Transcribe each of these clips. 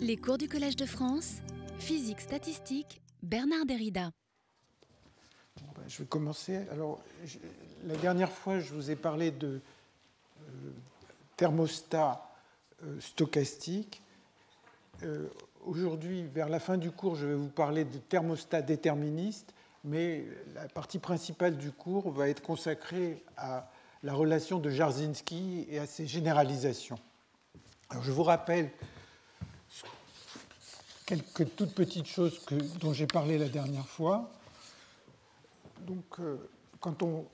Les cours du Collège de France, physique statistique, Bernard Derrida. Ben, je vais commencer. Alors, la dernière fois, je vous ai parlé de euh, thermostat euh, stochastique. Euh, aujourd'hui, vers la fin du cours, je vais vous parler de thermostat déterministe, mais la partie principale du cours va être consacrée à la relation de Jarzynski et à ses généralisations. Je vous rappelle quelques toutes petites choses dont j'ai parlé la dernière fois. Donc, euh, quand on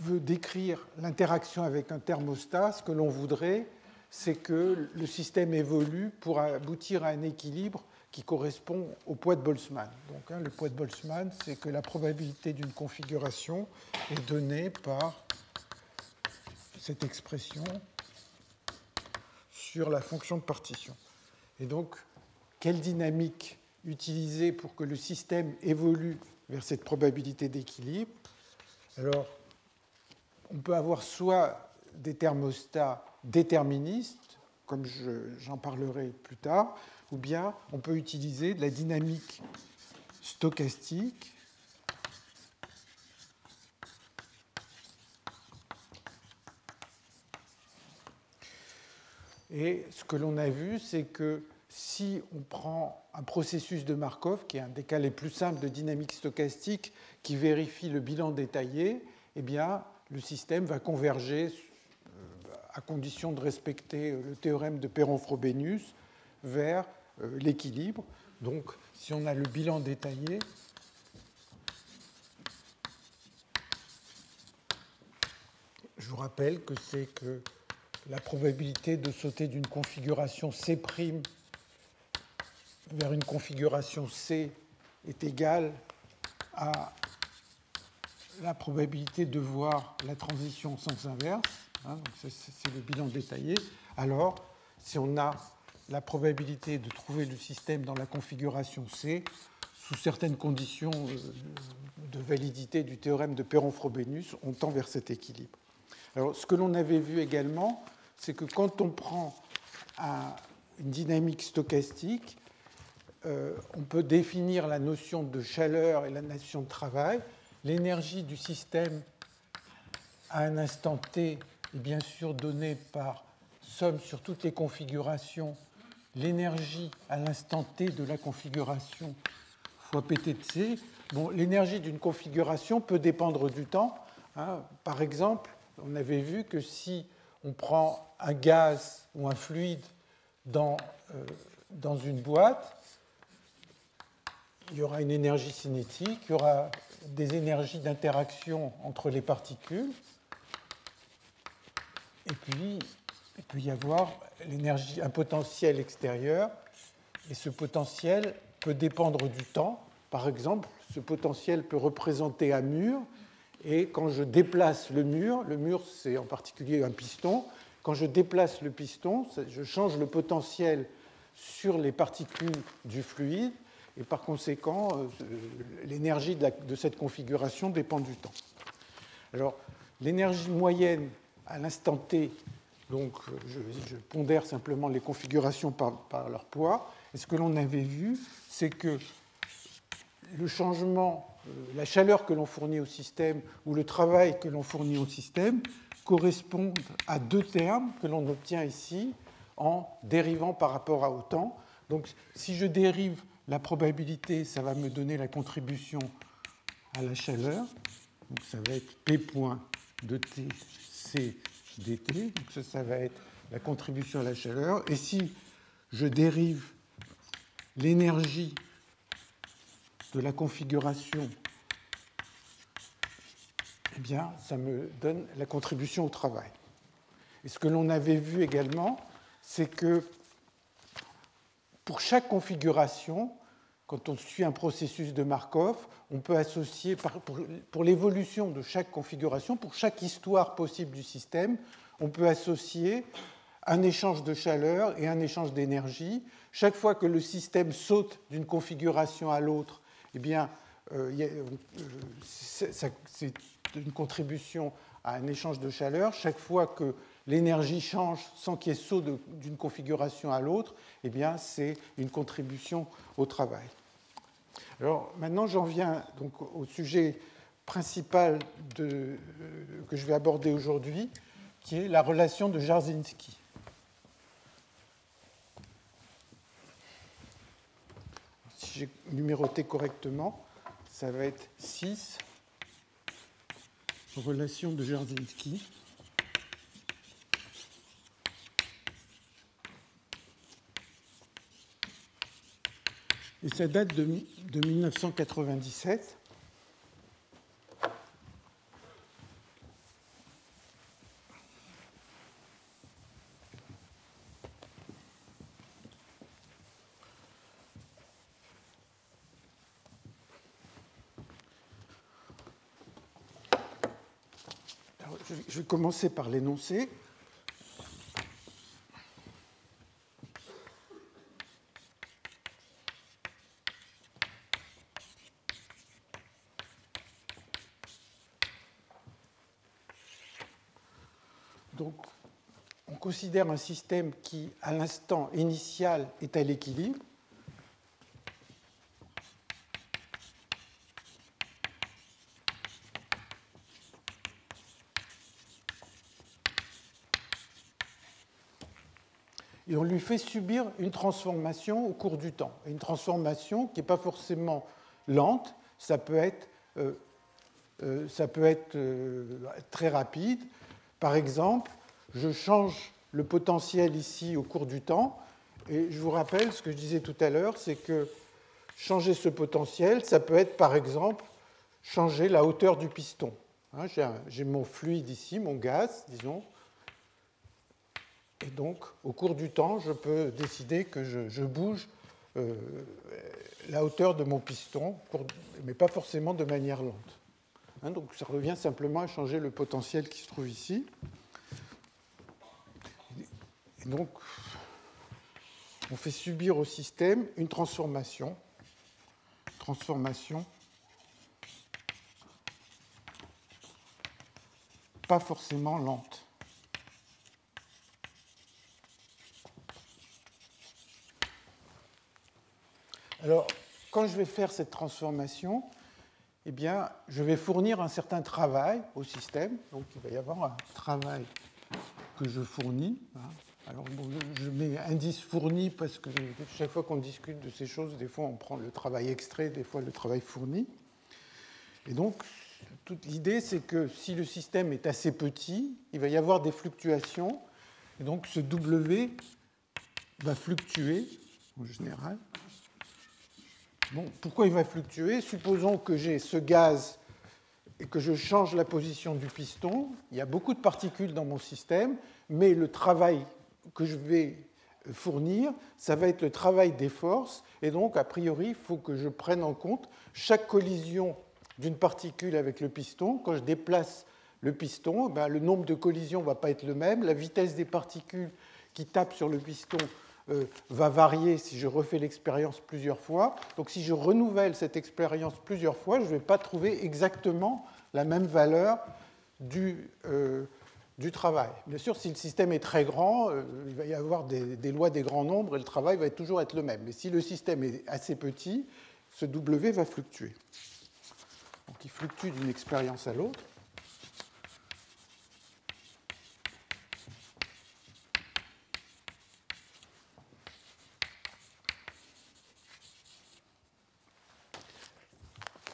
veut décrire l'interaction avec un thermostat, ce que l'on voudrait, c'est que le système évolue pour aboutir à un équilibre qui correspond au poids de Boltzmann. Donc, hein, le poids de Boltzmann, c'est que la probabilité d'une configuration est donnée par cette expression sur la fonction de partition. Et donc, quelle dynamique utiliser pour que le système évolue vers cette probabilité d'équilibre. Alors, on peut avoir soit des thermostats déterministes, comme j'en parlerai plus tard, ou bien on peut utiliser de la dynamique stochastique. Et ce que l'on a vu, c'est que si on prend un processus de Markov, qui est un des cas les plus simples de dynamique stochastique, qui vérifie le bilan détaillé, eh bien, le système va converger euh, à condition de respecter le théorème de Perron-Frobenius vers euh, l'équilibre. Donc, si on a le bilan détaillé, je vous rappelle que c'est que la probabilité de sauter d'une configuration C' vers une configuration C est égale à la probabilité de voir la transition en sens inverse, hein, c'est le bilan détaillé, alors si on a la probabilité de trouver le système dans la configuration C, sous certaines conditions euh, de validité du théorème de Perron-Frobenius, on tend vers cet équilibre. Alors, ce que l'on avait vu également, c'est que quand on prend une dynamique stochastique, euh, on peut définir la notion de chaleur et la notion de travail. L'énergie du système à un instant t est bien sûr donnée par somme sur toutes les configurations. L'énergie à l'instant t de la configuration fois pt de c. Bon, l'énergie d'une configuration peut dépendre du temps. Hein. Par exemple, on avait vu que si on prend un gaz ou un fluide dans, euh, dans une boîte, il y aura une énergie cinétique, il y aura des énergies d'interaction entre les particules, et puis il peut y avoir un potentiel extérieur, et ce potentiel peut dépendre du temps. Par exemple, ce potentiel peut représenter un mur, et quand je déplace le mur, le mur c'est en particulier un piston, quand je déplace le piston, je change le potentiel sur les particules du fluide, et par conséquent, euh, l'énergie de, cette configuration dépend du temps. Alors, l'énergie moyenne à l'instant t, donc je, pondère simplement les configurations par, leur poids, et ce que l'on avait vu, c'est que le changement, euh, la chaleur que l'on fournit au système ou le travail que l'on fournit au système correspondent à deux termes que l'on obtient ici en dérivant par rapport à au temps. Donc si je dérive la probabilité, ça va me donner la contribution à la chaleur. Donc ça va être P point de T, C dt. Donc ça, ça va être la contribution à la chaleur. Et si je dérive l'énergie de la configuration, eh bien, ça me donne la contribution au travail. Et ce que l'on avait vu également, c'est que pour chaque configuration, quand on suit un processus de Markov, on peut associer, pour l'évolution de chaque configuration, pour chaque histoire possible du système, on peut associer un échange de chaleur et un échange d'énergie. Chaque fois que le système saute d'une configuration à l'autre, eh bien, euh, euh, c'est une contribution à un échange de chaleur. Chaque fois que l'énergie change sans qu'il y ait saut d'une configuration à l'autre, eh bien, c'est une contribution au travail. Alors maintenant, j'en viens donc au sujet principal de, que je vais aborder aujourd'hui, qui est la relation de Jarzynski. Si j'ai numéroté correctement, ça va être 6, relation de Jarzynski. Et ça date de, 1997. je vais commencer par l'énoncé. Considère un système qui, à l'instant initial, est à l'équilibre, et on lui fait subir une transformation au cours du temps. Une transformation qui n'est pas forcément lente, ça peut être, euh, euh, ça peut être euh, très rapide. Par exemple, je change le potentiel ici au cours du temps. Et je vous rappelle ce que je disais tout à l'heure, c'est que changer ce potentiel, ça peut être par exemple changer la hauteur du piston. Hein, j'ai mon fluide ici, mon gaz, disons. Et donc, au cours du temps, je peux décider que je, bouge euh, la hauteur de mon piston, mais pas forcément de manière lente. Hein, donc, ça revient simplement à changer le potentiel qui se trouve ici donc, on fait subir au système une transformation, transformation pas forcément lente. Alors, quand je vais faire cette transformation, eh bien, je vais fournir un certain travail au système. Donc, il va y avoir un travail que je fournis. Hein. Alors, je mets indice fourni parce que chaque fois qu'on discute de ces choses, des fois on prend le travail extrait, des fois le travail fourni. Et donc, toute l'idée, c'est que si le système est assez petit, il va y avoir des fluctuations. Et donc, ce W va fluctuer en général. Bon, pourquoi il va fluctuer? Supposons que j'ai ce gaz et que je change la position du piston. Il y a beaucoup de particules dans mon système, mais le travail que je vais fournir, ça va être le travail des forces. Et donc, a priori, il faut que je prenne en compte chaque collision d'une particule avec le piston. Quand je déplace le piston, ben, le nombre de collisions ne va pas être le même. La vitesse des particules qui tapent sur le piston euh, va varier si je refais l'expérience plusieurs fois. Donc si je renouvelle cette expérience plusieurs fois, je ne vais pas trouver exactement la même valeur du, euh, du travail. Bien sûr, si le système est très grand, euh, il va y avoir des, lois des grands nombres et le travail va toujours être le même. Mais si le système est assez petit, ce W va fluctuer. Donc il fluctue d'une expérience à l'autre.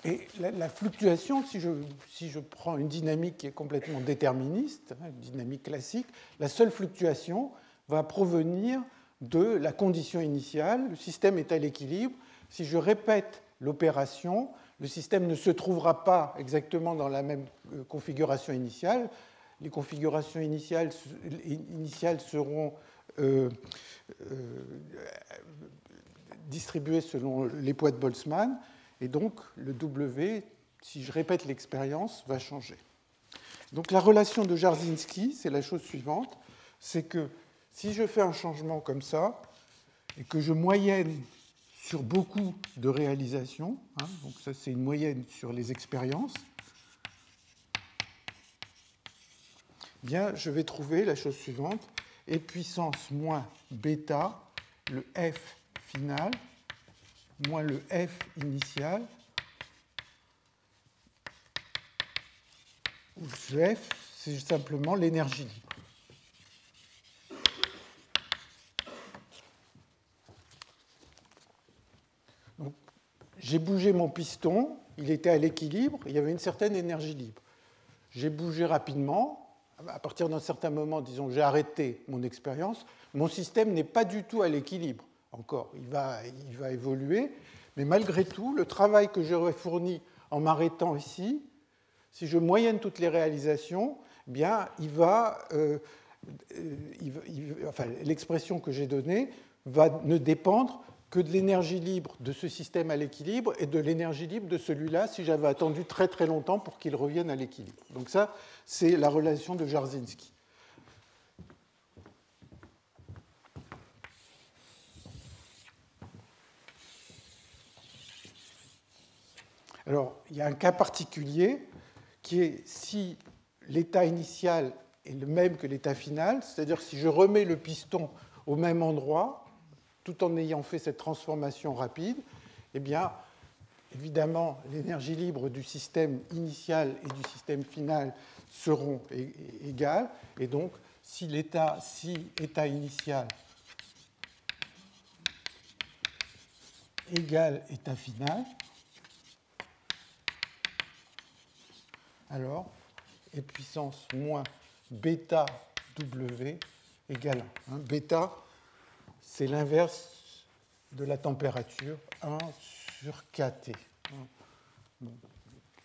Et la, fluctuation, si je, prends une dynamique qui est complètement déterministe, hein, une dynamique classique, la seule fluctuation va provenir de la condition initiale. Le système est à l'équilibre. Si je répète l'opération, le système ne se trouvera pas exactement dans la même euh, configuration initiale. Les configurations initiales, initiales seront euh, euh, distribuées selon les poids de Boltzmann. Et donc, le W, si je répète l'expérience, va changer. Donc, la relation de Jarzynski, c'est la chose suivante c'est que si je fais un changement comme ça, et que je moyenne sur beaucoup de réalisations, hein, donc ça c'est une moyenne sur les expériences, bien, je vais trouver la chose suivante. E puissance moins bêta, le F final, moins le F initial, où ce F, c'est simplement l'énergie libre. J'ai bougé mon piston, il était à l'équilibre, il y avait une certaine énergie libre. J'ai bougé rapidement, à partir d'un certain moment, disons, j'ai arrêté mon expérience, mon système n'est pas du tout à l'équilibre encore, il va, il va évoluer, mais malgré tout, le travail que j'aurais fourni en m'arrêtant ici, si je moyenne toutes les réalisations, bien, l'expression que j'ai donnée va ne dépendre que de l'énergie libre de ce système à l'équilibre et de l'énergie libre de celui-là si j'avais attendu très très longtemps pour qu'il revienne à l'équilibre. Donc ça, c'est la relation de Jarzynski. Alors, il y a un cas particulier qui est si l'état initial est le même que l'état final, c'est-à-dire si je remets le piston au même endroit, tout en ayant fait cette transformation rapide, eh bien, évidemment, l'énergie libre du système initial et du système final seront égales. Et donc, si l'état si état initial égale état final, alors et puissance moins bêta W égale 1. Bêta, c'est l'inverse de la température, 1 sur kT.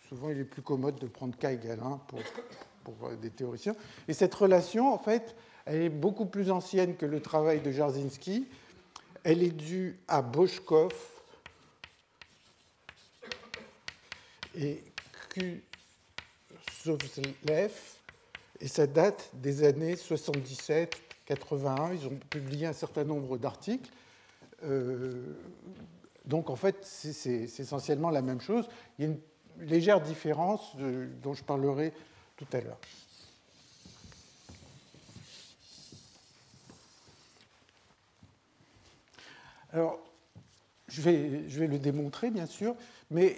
souvent, il est plus commode de prendre K égale 1 pour, pour, des théoriciens. Et cette relation, en fait, elle est beaucoup plus ancienne que le travail de Jarzynski. Elle est due à Boschkov et Kusovlev, et ça date des années 77 81, ils ont publié un certain nombre d'articles. Euh, donc en fait, c'est essentiellement la même chose. Il y a une légère différence dont je parlerai tout à l'heure. Alors, je vais, je vais, le démontrer, bien sûr, mais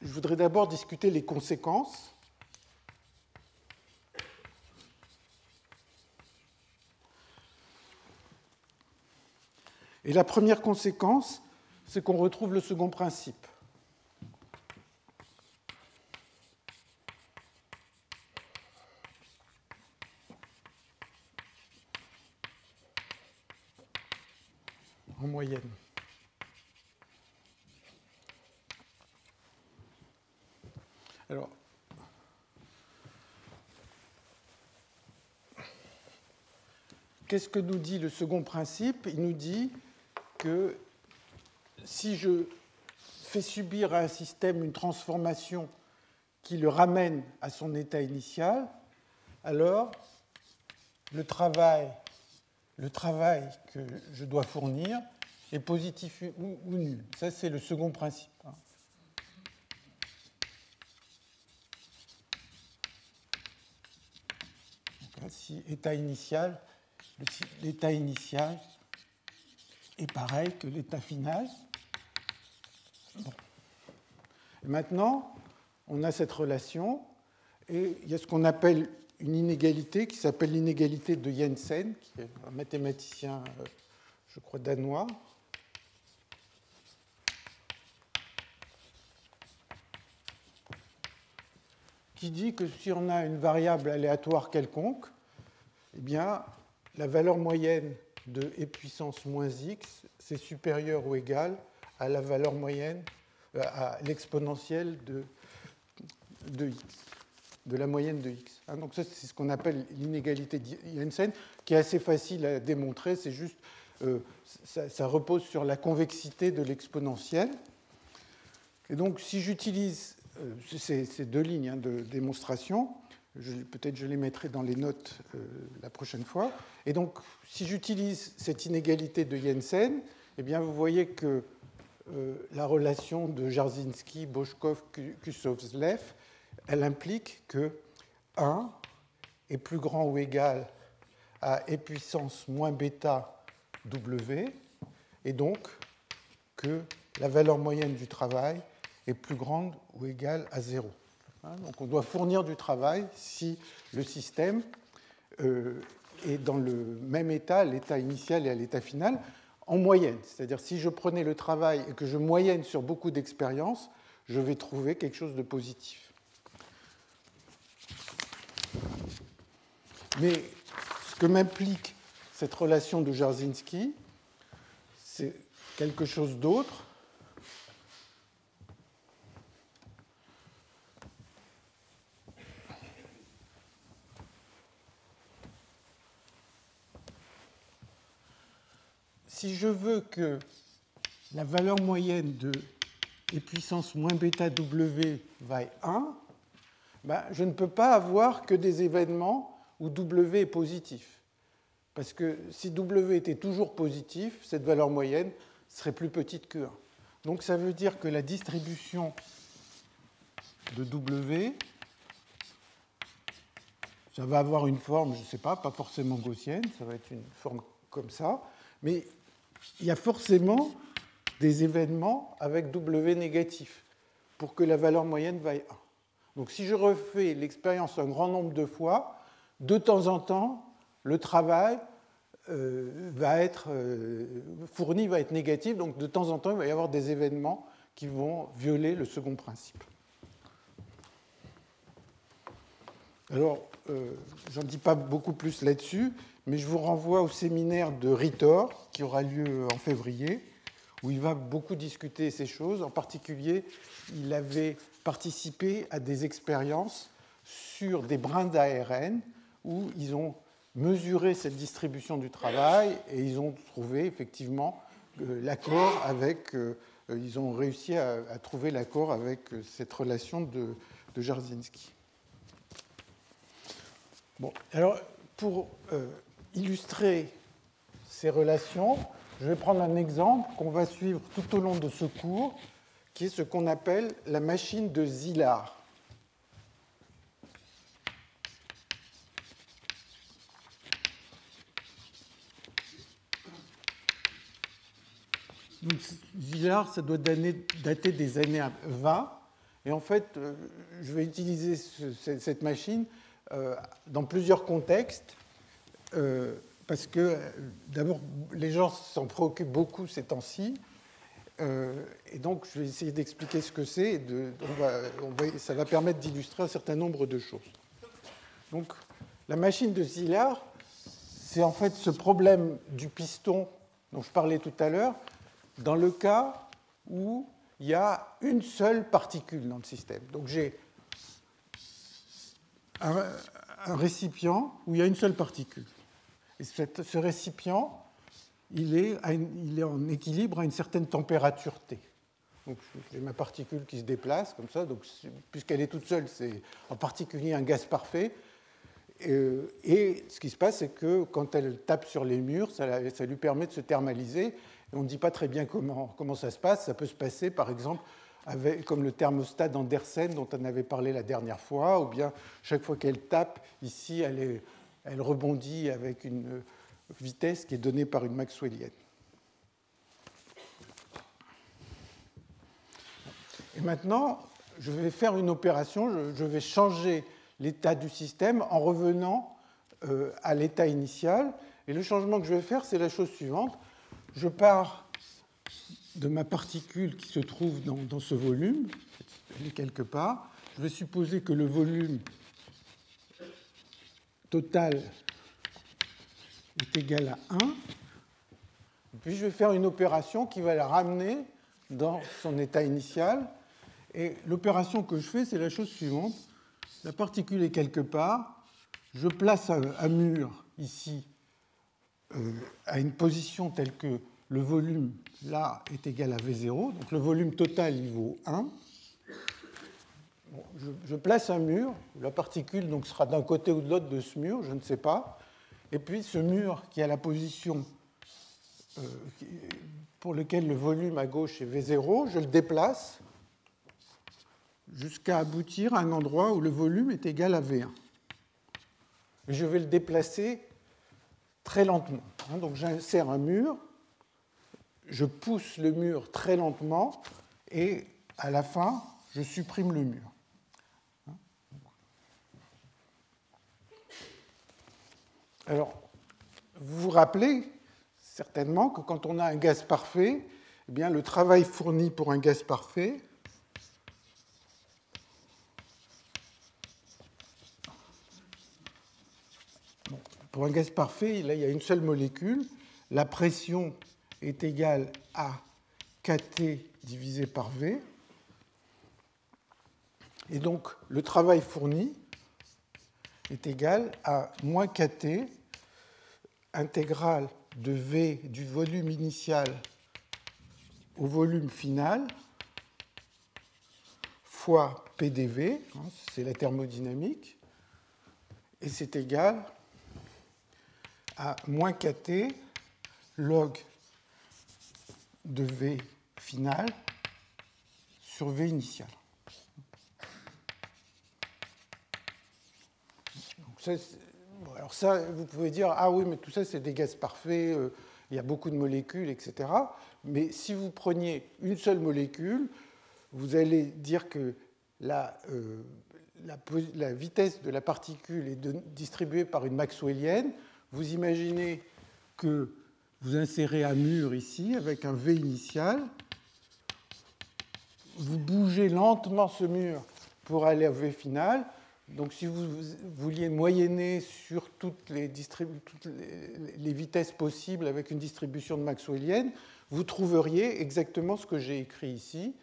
je voudrais d'abord discuter les conséquences Et la première conséquence, c'est qu'on retrouve le second principe. en moyenne. Alors, qu'est-ce que nous dit le second principe? Il nous dit que si je fais subir à un système une transformation qui le ramène à son état initial, alors le travail, que je dois fournir est positif ou, nul. Ça, c'est le second principe. Hein. état initial, l'état initial est pareil que l'état final. maintenant, on a cette relation et il y a ce qu'on appelle une inégalité qui s'appelle l'inégalité de Jensen, qui est un mathématicien, euh, je crois, danois. qui dit que si on a une variable aléatoire quelconque, eh bien, la valeur moyenne de e puissance moins x, c'est supérieur ou égal à la valeur moyenne, euh, à l'exponentielle de, de x, de la moyenne de x. Hein, donc ça, c'est ce qu'on appelle l'inégalité de Jensen, qui est assez facile à démontrer, c'est juste, euh, ça, repose sur la convexité de l'exponentielle. Et donc, si j'utilise euh, ces, deux lignes hein, de démonstration, peut-être je les mettrai dans les notes euh, la prochaine fois. Et donc, si j'utilise cette inégalité de Jensen, eh bien, vous voyez que euh, la relation de Jarzynski, Boschkov, Kusovslev, elle implique que 1 est plus grand ou égal à e puissance moins bêta W, et donc que la valeur moyenne du travail est plus grande ou égale à 0. Hein, donc on doit fournir du travail si le système euh, est dans le même état, l'état initial et à l'état final, en moyenne. C'est-à-dire si je prenais le travail et que je moyenne sur beaucoup d'expériences, je vais trouver quelque chose de positif. Mais ce que m'implique cette relation de Jarzynski, c'est quelque chose d'autre. Si je veux que la valeur moyenne de et puissance moins bêta W vaille 1, ben, je ne peux pas avoir que des événements où W est positif. Parce que si W était toujours positif, cette valeur moyenne serait plus petite que 1. Donc ça veut dire que la distribution de W, ça va avoir une forme, je ne sais pas, pas forcément gaussienne, ça va être une forme comme ça, il y a forcément des événements avec W négatif pour que la valeur moyenne vaille 1. Donc si je refais l'expérience un grand nombre de fois, de temps en temps, le travail euh, va être euh, fourni, va être négatif, donc de temps en temps, il va y avoir des événements qui vont violer le second principe. Alors, euh, j'en dis pas beaucoup plus là-dessus, mais je vous renvoie au séminaire de Ritor qui aura lieu en février où il va beaucoup discuter ces choses. En particulier, il avait participé à des expériences sur des brins d'ARN où ils ont mesuré cette distribution du travail et ils ont trouvé effectivement euh, l'accord avec, euh, ils ont réussi à, trouver l'accord avec euh, cette relation de, de. Bon, alors pour illustrer ces relations, je vais prendre un exemple qu'on va suivre tout au long de ce cours, qui est ce qu'on appelle la machine de Zillard. Donc, Zillard, ça doit dater des années 20. Et en fait, euh, je vais utiliser cette machine euh, dans plusieurs contextes. Euh, parce que d'abord, les gens s'en préoccupent beaucoup ces temps-ci. Euh, et donc, je vais essayer d'expliquer ce que c'est. Et ça va permettre d'illustrer un certain nombre de choses. Donc, la machine de Szilard, c'est en fait ce problème du piston dont je parlais tout à l'heure, dans le cas où il y a une seule particule dans le système. Donc, j'ai un récipient où il y a une seule particule. Ce récipient, il est, en équilibre à une certaine température T. Donc j'ai ma particule qui se déplace comme ça, donc puisqu'elle est toute seule, c'est en particulier un gaz parfait. Euh, et, ce qui se passe, c'est que quand elle tape sur les murs, ça, lui permet de se thermaliser. On ne dit pas très bien comment, ça se passe. Ça peut se passer, par exemple, comme le thermostat d'Andersen dont on avait parlé la dernière fois, ou bien chaque fois qu'elle tape, ici, elle est elle rebondit avec une vitesse qui est donnée par une maxwellienne. Et maintenant, je vais faire une opération, je vais changer l'état du système en revenant euh, à l'état initial. Et le changement que je vais faire, c'est la chose suivante. Je pars de ma particule qui se trouve dans, dans ce volume, elle est quelque part. Je vais supposer que le volume total est égal à 1. puis je vais faire une opération qui va la ramener dans son état initial. Et l'opération que je fais, c'est la chose suivante. La particule est quelque part. Je place un, mur ici euh, à une position telle que le volume là est égal à V0. Donc le volume total, il vaut 1 je, place un mur, la particule donc, sera d'un côté ou de l'autre de ce mur, je ne sais pas. Et puis ce mur qui a la position euh, pour lequel le volume à gauche est V0, je le déplace jusqu'à aboutir à un endroit où le volume est égal à V1. je vais le déplacer très lentement. Hein. Donc j'insère un mur, je pousse le mur très lentement et à la fin, je supprime le mur. Alors, vous vous rappelez certainement que quand on a un gaz parfait, eh bien, le travail fourni pour un gaz parfait pour un gaz parfait, là, il y a une seule molécule. La pression est égale à kT divisé par V. Et donc, le travail fourni est égal à moins kT intégrale de V du volume initial au volume final fois PDV, hein, c'est la thermodynamique, et c'est égal à moins kT log de V final sur V initial. Alors ça, vous pouvez dire, ah oui, mais tout ça, c'est des gaz parfaits, euh, il y a beaucoup de molécules, etc. Mais si vous preniez une seule molécule, vous allez dire que la, euh, la, vitesse de la particule est distribuée par une maxwellienne. Vous imaginez que vous insérez un mur ici avec un V initial. Vous bougez lentement ce mur pour aller au V final. Donc si vous vouliez moyenner sur toutes les, vitesses possibles avec une distribution de maxwellienne, vous trouveriez exactement ce que j'ai écrit ici.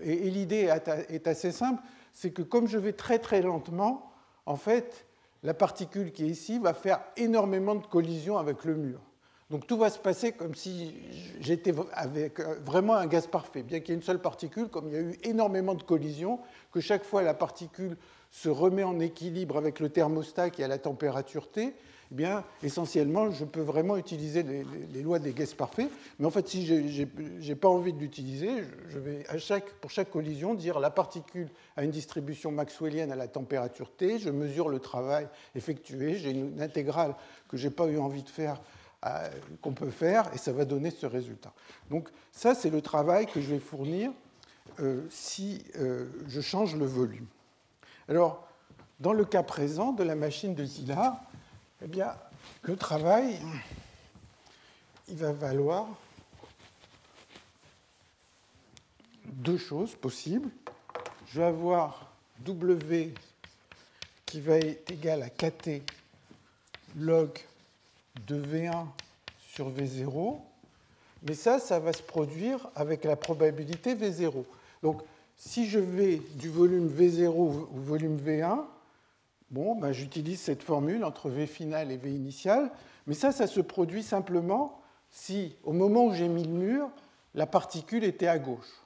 Et, l'idée est assez simple, c'est que comme je vais très très lentement, en fait, la particule qui est ici va faire énormément de collisions avec le mur. Donc tout va se passer comme si j'étais avec vraiment un gaz parfait. Bien qu'il y ait une seule particule, comme il y a eu énormément de collisions, que chaque fois la particule se remet en équilibre avec le thermostat qui est à la température T, eh bien, essentiellement, je peux vraiment utiliser les, lois des gaz parfaits. Mais en fait, si je n'ai pas envie de l'utiliser, je vais pour chaque collision dire la particule a une distribution maxwellienne à la température T, je mesure le travail effectué, j'ai une intégrale que je n'ai pas eu envie de faire euh, qu'on peut faire, et ça va donner ce résultat. Donc ça, c'est le travail que je vais fournir euh, si euh, je change le volume. Alors, dans le cas présent de la machine de Zilla, eh bien, le travail, il va valoir deux choses possibles. Je vais avoir W qui va être égal à KT log de V1 sur V0, mais ça, ça va se produire avec la probabilité V0. Donc, si je vais du volume V0 au volume V1, bon, ben, j'utilise cette formule entre V final et V initial, mais ça, ça se produit simplement si, au moment où j'ai mis le mur, la particule était à gauche.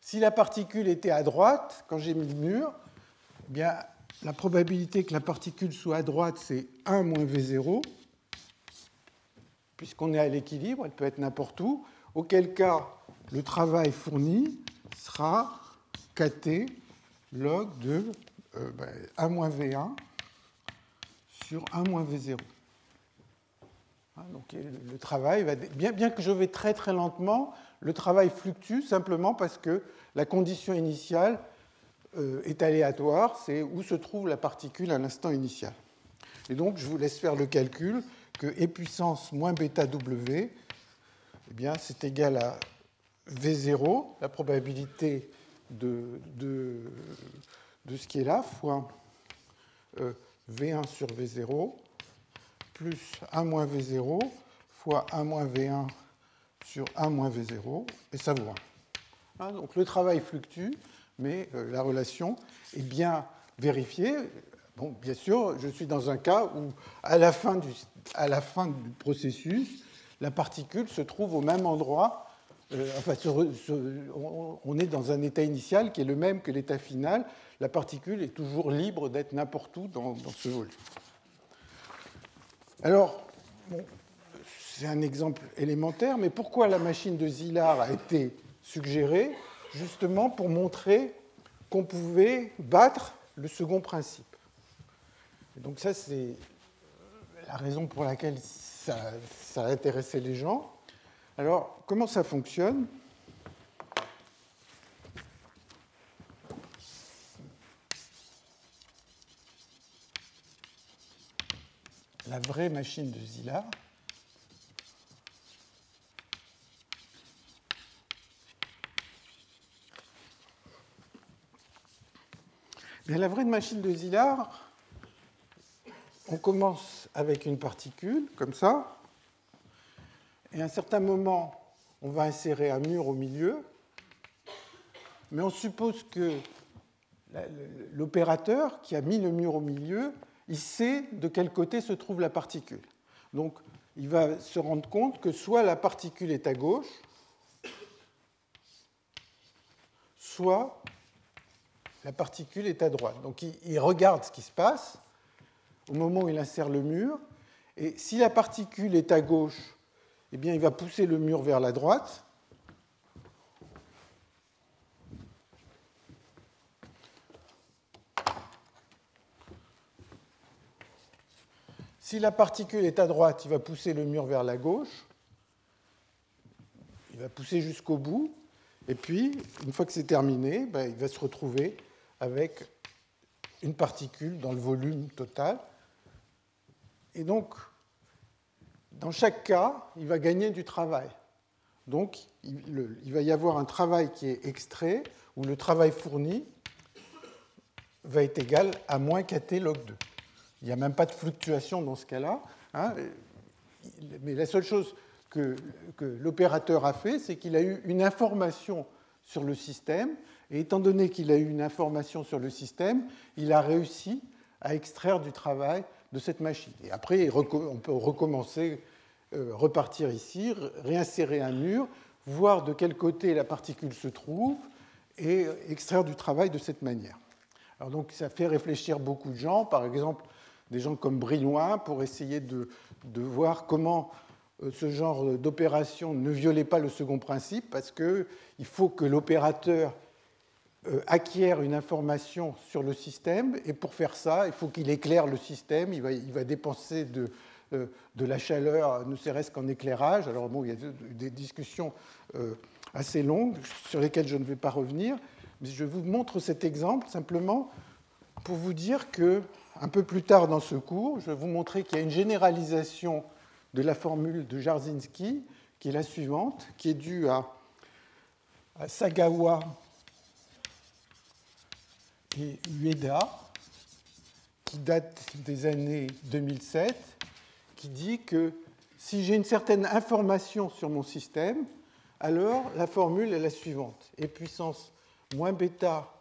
Si la particule était à droite, quand j'ai mis le mur, eh bien, la probabilité que la particule soit à droite, c'est 1 moins V0, puisqu'on est à l'équilibre, elle peut être n'importe où, auquel cas le travail fourni sera kt log de 1 euh, ben, moins V1 sur 1 moins V0. Hein, donc le travail va, bien, bien, que je vais très très lentement, le travail fluctue simplement parce que la condition initiale euh, est aléatoire, c'est où se trouve la particule à l'instant initial. Et donc je vous laisse faire le calcul que E puissance moins bêta W, eh c'est égal à V0, la probabilité de, ce qui est là, fois euh, V1 sur V0, plus 1 moins V0, fois 1 moins V1 sur 1 moins V0, et ça vaut 1. Hein, donc le travail fluctue, mais euh, la relation est bien vérifiée. Bon, bien sûr, je suis dans un cas où, à la fin du processus, la particule se trouve au même endroit euh, on est dans un état initial qui est le même que l'état final. La particule est toujours libre d'être n'importe où dans, ce volume. Alors, c'est un exemple élémentaire, mais pourquoi la machine de Zillard a été suggérée? Justement pour montrer qu'on pouvait battre le second principe. donc ça, c'est la raison pour laquelle ça, ça les gens. Alors, comment ça fonctionne La vraie machine de Zilla, la vraie machine de Zillard, on commence avec une particule, comme ça, et à un certain moment, on va insérer un mur au milieu, mais on suppose que l'opérateur qui a mis le mur au milieu, il sait de quel côté se trouve la particule. Donc, il va se rendre compte que soit la particule est à gauche, soit la particule est à droite. Donc il, regarde ce qui se passe au moment où il insère le mur, et si la particule est à gauche, eh bien il va pousser le mur vers la droite. Si la particule est à droite, il va pousser le mur vers la gauche. Il va pousser jusqu'au bout. Et puis, une fois que c'est terminé, ben, il va se retrouver avec une particule dans le volume total. Et donc, dans chaque cas, il va gagner du travail. Donc, il, va y avoir un travail qui est extrait, où le travail fourni va être égal à moins kt log 2. Il n'y a même pas de fluctuation dans ce cas-là. Hein. mais la seule chose que, que l'opérateur a fait, c'est qu'il a eu une information sur le système et étant donné qu'il a eu une information sur le système, il a réussi à extraire du travail de cette machine. Et après, on peut recommencer, euh, repartir ici, réinsérer un mur, voir de quel côté la particule se trouve et extraire du travail de cette manière. Alors donc ça fait réfléchir beaucoup de gens, par exemple des gens comme Brillouin, pour essayer de, de voir comment euh, ce genre d'opération ne violait pas le second principe, parce qu'il faut que l'opérateur euh, acquiert une information sur le système, et pour faire ça, il faut qu'il éclaire le système, il va, il va dépenser de, euh, de, la chaleur, ne serait-ce qu'en éclairage. Alors bon, il y a des discussions euh, assez longues sur lesquelles je ne vais pas revenir, mais je vous montre cet exemple simplement pour vous dire que, un peu plus tard dans ce cours, je vais vous montrer qu'il y a une généralisation de la formule de Jarzynski, qui est la suivante, qui est due à Sagawa et Ueda, qui date des années 2007, qui dit que si j'ai une certaine information sur mon système, alors la formule est la suivante. E puissance moins bêta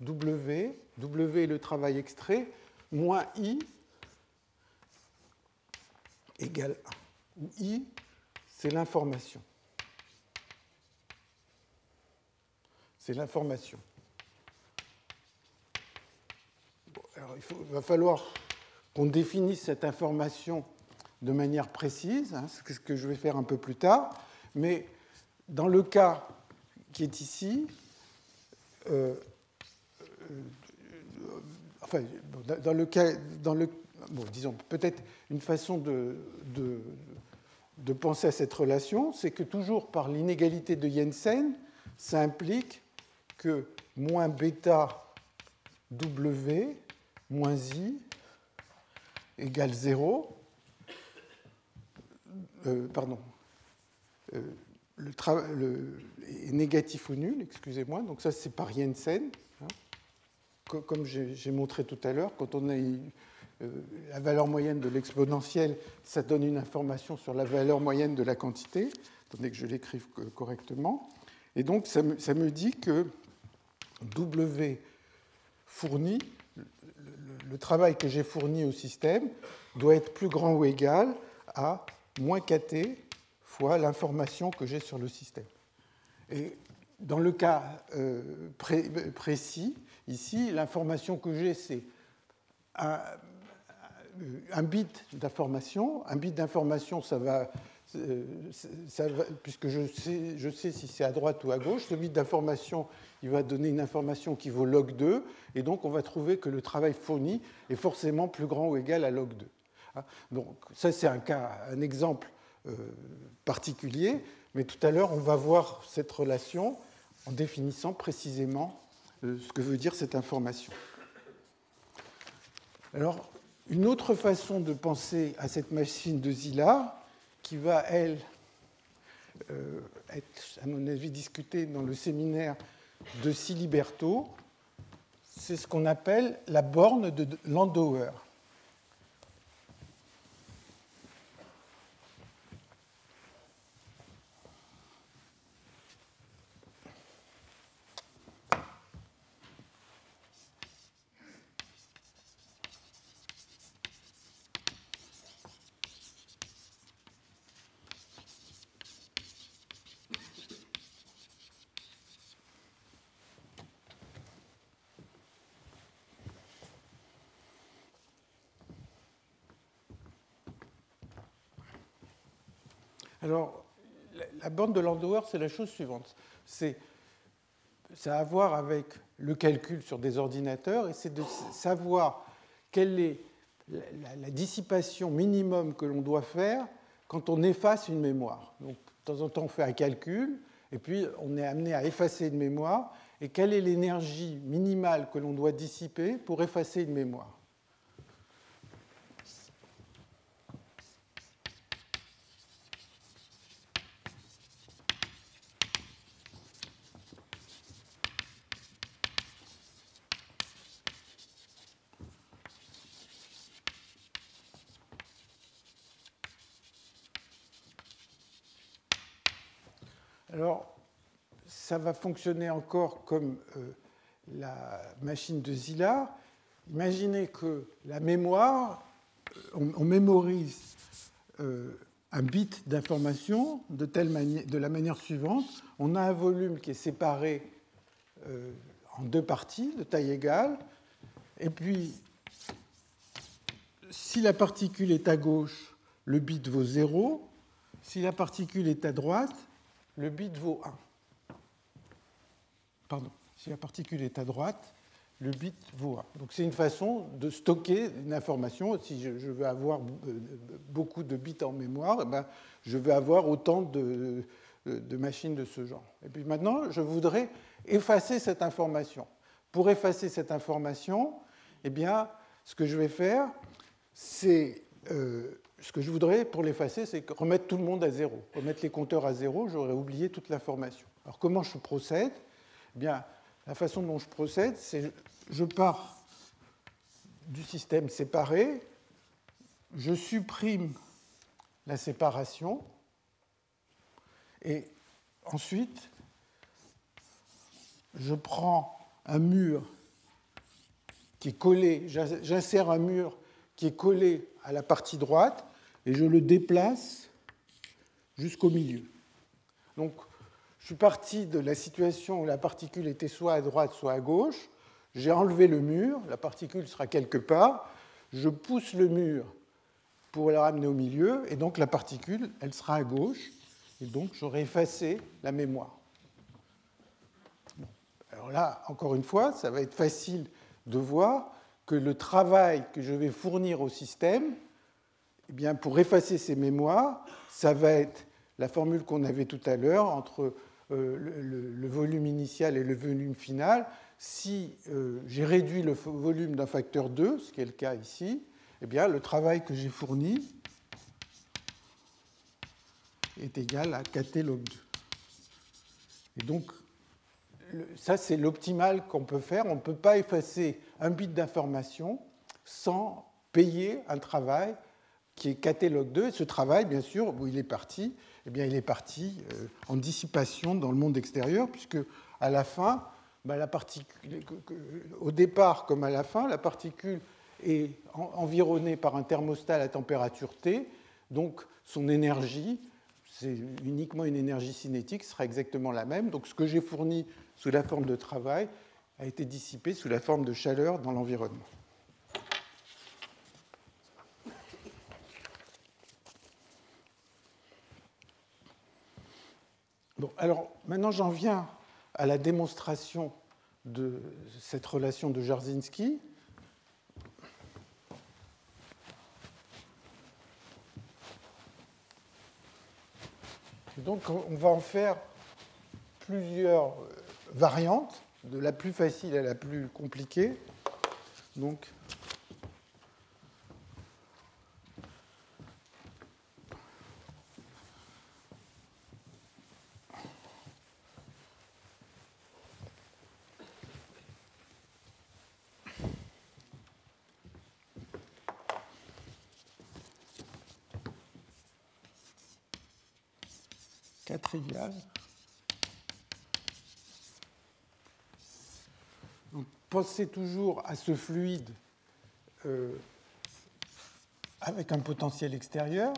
W, W est le travail extrait, moins I égale 1, où I, c'est l'information. C'est l'information. Il, va falloir qu'on définisse cette information de manière précise, hein, ce que je vais faire un peu plus tard, mais dans le cas qui est ici, euh, euh, enfin, dans le cas, dans le, bon, disons, peut-être une façon de, de, de, penser à cette relation, c'est que toujours par l'inégalité de Jensen, ça implique que moins bêta W moins i égale 0, euh, pardon, euh, le, est négatif ou nul, excusez-moi, donc ça c'est par Jensen. Hein. Comme j'ai montré tout à l'heure, quand on a euh, la valeur moyenne de l'exponentielle, ça donne une information sur la valeur moyenne de la quantité, attendez que je l'écrive correctement. Et donc ça me, ça me dit que W fournit le travail que j'ai fourni au système doit être plus grand ou égal à moins kt fois l'information que j'ai sur le système. Et dans le cas euh, précis, ici, l'information que j'ai, c'est un, bit d'information. Un bit d'information, ça va puisque je sais, je sais si c'est à droite ou à gauche, ce bit d'information, il va donner une information qui vaut log 2, et donc on va trouver que le travail fourni est forcément plus grand ou égal à log 2. Hein. Donc ça c'est un cas, un exemple euh, particulier, mais tout à l'heure on va voir cette relation en définissant précisément euh, ce que veut dire cette information. Alors, une autre façon de penser à cette machine de Zilla, qui va, elle, euh, être, à mon avis, discutée dans le séminaire de Siliberto, c'est ce qu'on appelle la borne de Landauer. Alors, la borne de Landauer, c'est la chose suivante. C'est, ça a à voir avec le calcul sur des ordinateurs et c'est de savoir quelle est la, dissipation minimum que l'on doit faire quand on efface une mémoire. Donc, de temps en temps, on fait un calcul et puis on est amené à effacer une mémoire et quelle est l'énergie minimale que l'on doit dissiper pour effacer une mémoire? Ça va fonctionner encore comme euh, la machine de Zilla. Imaginez que la mémoire, euh, on, mémorise euh, un bit d'information de, de la manière suivante. On a un volume qui est séparé en deux parties de taille égale. Et puis, si la particule est à gauche, le bit vaut 0. Si la particule est à droite, le bit vaut 1 pardon, si la particule est à droite, le bit vaut 1. Donc c'est une façon de stocker une information. Si je, veux avoir euh, beaucoup de bits en mémoire, eh ben, je veux avoir autant de, de, machines de ce genre. Et puis maintenant, je voudrais effacer cette information. Pour effacer cette information, eh bien, ce que je vais faire, c'est euh, ce que je voudrais pour l'effacer, c'est remettre tout le monde à zéro, remettre les compteurs à zéro. J'aurais oublié toute l'information. Alors comment je procède? Bien, la façon dont je procède, c'est je pars du système séparé, je supprime la séparation, et ensuite, je prends un mur qui est collé, j'insère un mur qui est collé à la partie droite, et je le déplace jusqu'au milieu. Donc, je suis parti de la situation où la particule était soit à droite, soit à gauche. J'ai enlevé le mur, la particule sera quelque part. Je pousse le mur pour la ramener au milieu, et donc la particule, elle sera à gauche, et donc j'aurai effacé la mémoire. Alors là, encore une fois, ça va être facile de voir que le travail que je vais fournir au système, eh bien, pour effacer ces mémoires, ça va être la formule qu'on avait tout à l'heure entre euh, le, volume initial et le volume final, si euh, j'ai réduit le volume d'un facteur 2, ce qui est le cas ici, eh bien, le travail que j'ai fourni est égal à kt log 2. Et donc, ça, c'est l'optimal qu'on peut faire. On ne peut pas effacer un bit d'information sans payer un travail qui est kt log 2. Et ce travail, bien sûr, où il est parti, eh bien, il est parti euh, en dissipation dans le monde extérieur, puisque à la fin, bah, au départ comme à la fin, la particule est environnée par un thermostat à température T, donc son énergie, c'est uniquement une énergie cinétique, sera exactement la même. Donc ce que j'ai fourni sous la forme de travail a été dissipé sous la forme de chaleur dans l'environnement. Bon, alors maintenant j'en viens à la démonstration de cette relation de Jarzynski. donc on va en faire plusieurs variantes, de la plus facile à la plus compliquée cas trivial. Pensez toujours à ce fluide euh, avec un potentiel extérieur.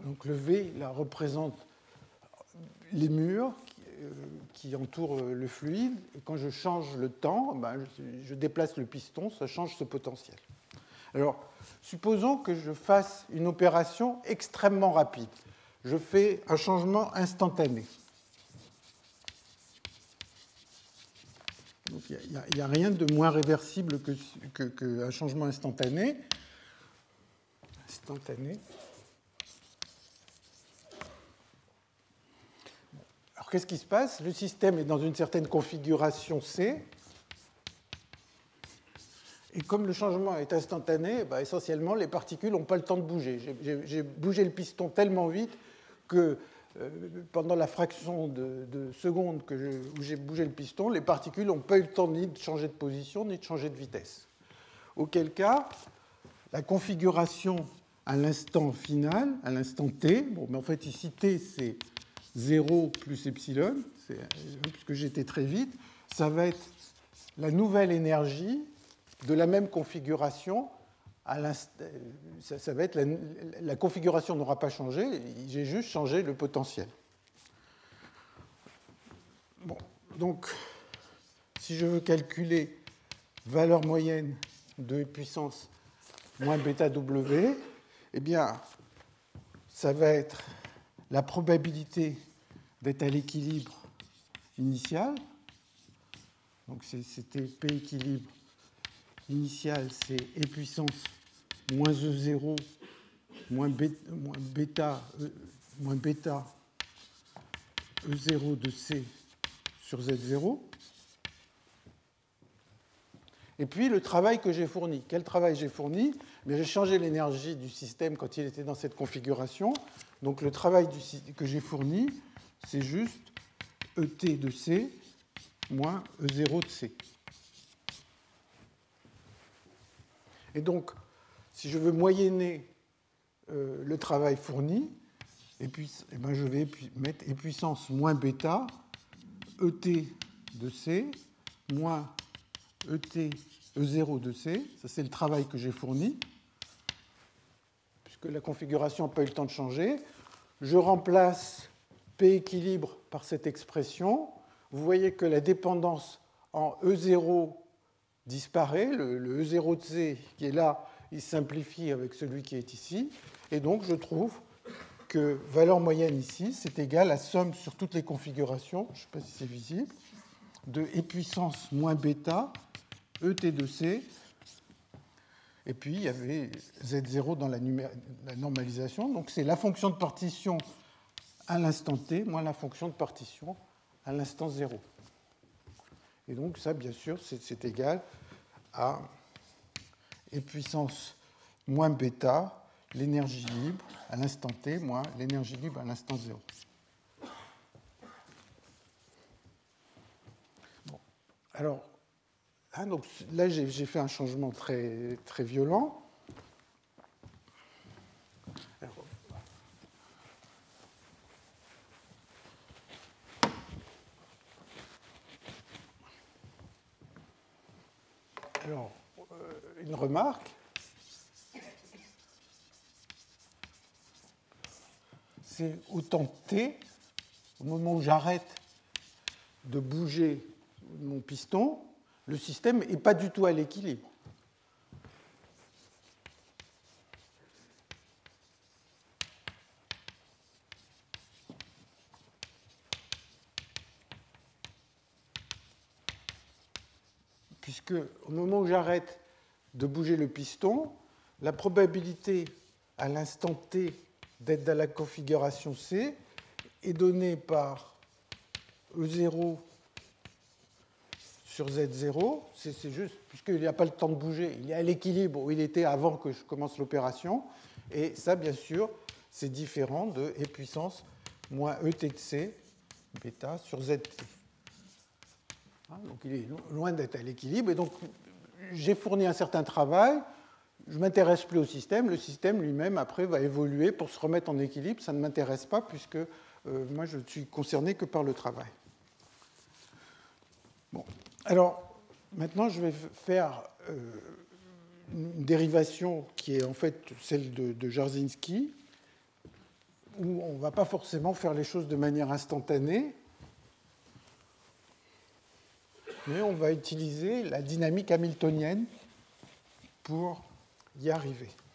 Donc le V là, représente les murs euh, qui, entourent le fluide. Et quand je change le temps, ben, je déplace le piston, ça change ce potentiel. Alors, supposons que je fasse une opération extrêmement rapide. Je fais un changement instantané. Il n'y a, rien de moins réversible qu'un que, changement instantané. Instantané. Alors qu'est-ce qui se passe? Le système est dans une certaine configuration C. Et comme le changement est instantané, bah, essentiellement, les particules n'ont pas le temps de bouger. J'ai bougé le piston tellement vite que euh, pendant la fraction de, seconde où j'ai bougé le piston, les particules n'ont pas eu le temps ni de changer de position ni de changer de vitesse. Auquel cas, la configuration à l'instant final, à l'instant t, bon, mais en fait ici t c'est 0 plus epsilon, puisque j'étais très vite, ça va être la nouvelle énergie de la même configuration, ça, va être la, configuration n'aura pas changé, j'ai juste changé le potentiel. Donc, si je veux calculer valeur moyenne de puissance moins bêta W, eh bien, ça va être la probabilité d'être à l'équilibre initial. Donc c'était P équilibre initiale, c'est E puissance moins E0 moins bêta, e, moins bêta E0 de C sur Z0. Et puis le travail que j'ai fourni. Quel travail j'ai fourni? J'ai changé l'énergie du système quand il était dans cette configuration. Donc le travail que j'ai fourni, c'est juste ET de C moins E0 de C. Et donc, si je veux moyenner euh, le travail fourni, et puis, eh ben, je vais mettre E puissance moins bêta, ET de C, moins ET, E0 de C, ça c'est le travail que j'ai fourni, puisque la configuration n'a pas eu le temps de changer. Je remplace P équilibre par cette expression. Vous voyez que la dépendance en E0 disparaît, le, E0 de C qui est là, il simplifie avec celui qui est ici, et donc je trouve que valeur moyenne ici, c'est égal à somme sur toutes les configurations, je ne sais pas si c'est visible, de E puissance moins bêta, ET de C, et puis il y avait Z0 dans la, la normalisation, donc c'est la fonction de partition à l'instant t moins la fonction de partition à l'instant 0. Et donc ça, bien sûr, c'est égal à et puissance moins bêta, l'énergie libre à l'instant t moins l'énergie libre à l'instant 0. Bon. Alors, ah, donc, là, j'ai fait un changement très, très violent. Alors, euh, une remarque. C'est au temps au moment où j'arrête de bouger mon piston, le système n'est pas du tout à l'équilibre. Puisque au moment où j'arrête de bouger le piston, la probabilité à l'instant t d'être dans la configuration C est donnée par E0 sur Z0. C'est juste, puisqu'il n'y a pas le temps de bouger, il est à l'équilibre où il était avant que je commence l'opération. Et ça, bien sûr, c'est différent de E puissance moins ET de C, bêta, sur ZT. Hein, donc il est loin d'être à l'équilibre. Et donc, j'ai fourni un certain travail je ne m'intéresse plus au système, le système lui-même, après, va évoluer pour se remettre en équilibre. Ça ne m'intéresse pas puisque euh, moi, je ne suis concerné que par le travail. Bon. Alors, maintenant, je vais faire euh, une dérivation qui est en fait celle de, de Jarzynski, où on ne va pas forcément faire les choses de manière instantanée, mais on va utiliser la dynamique hamiltonienne pour y arriver.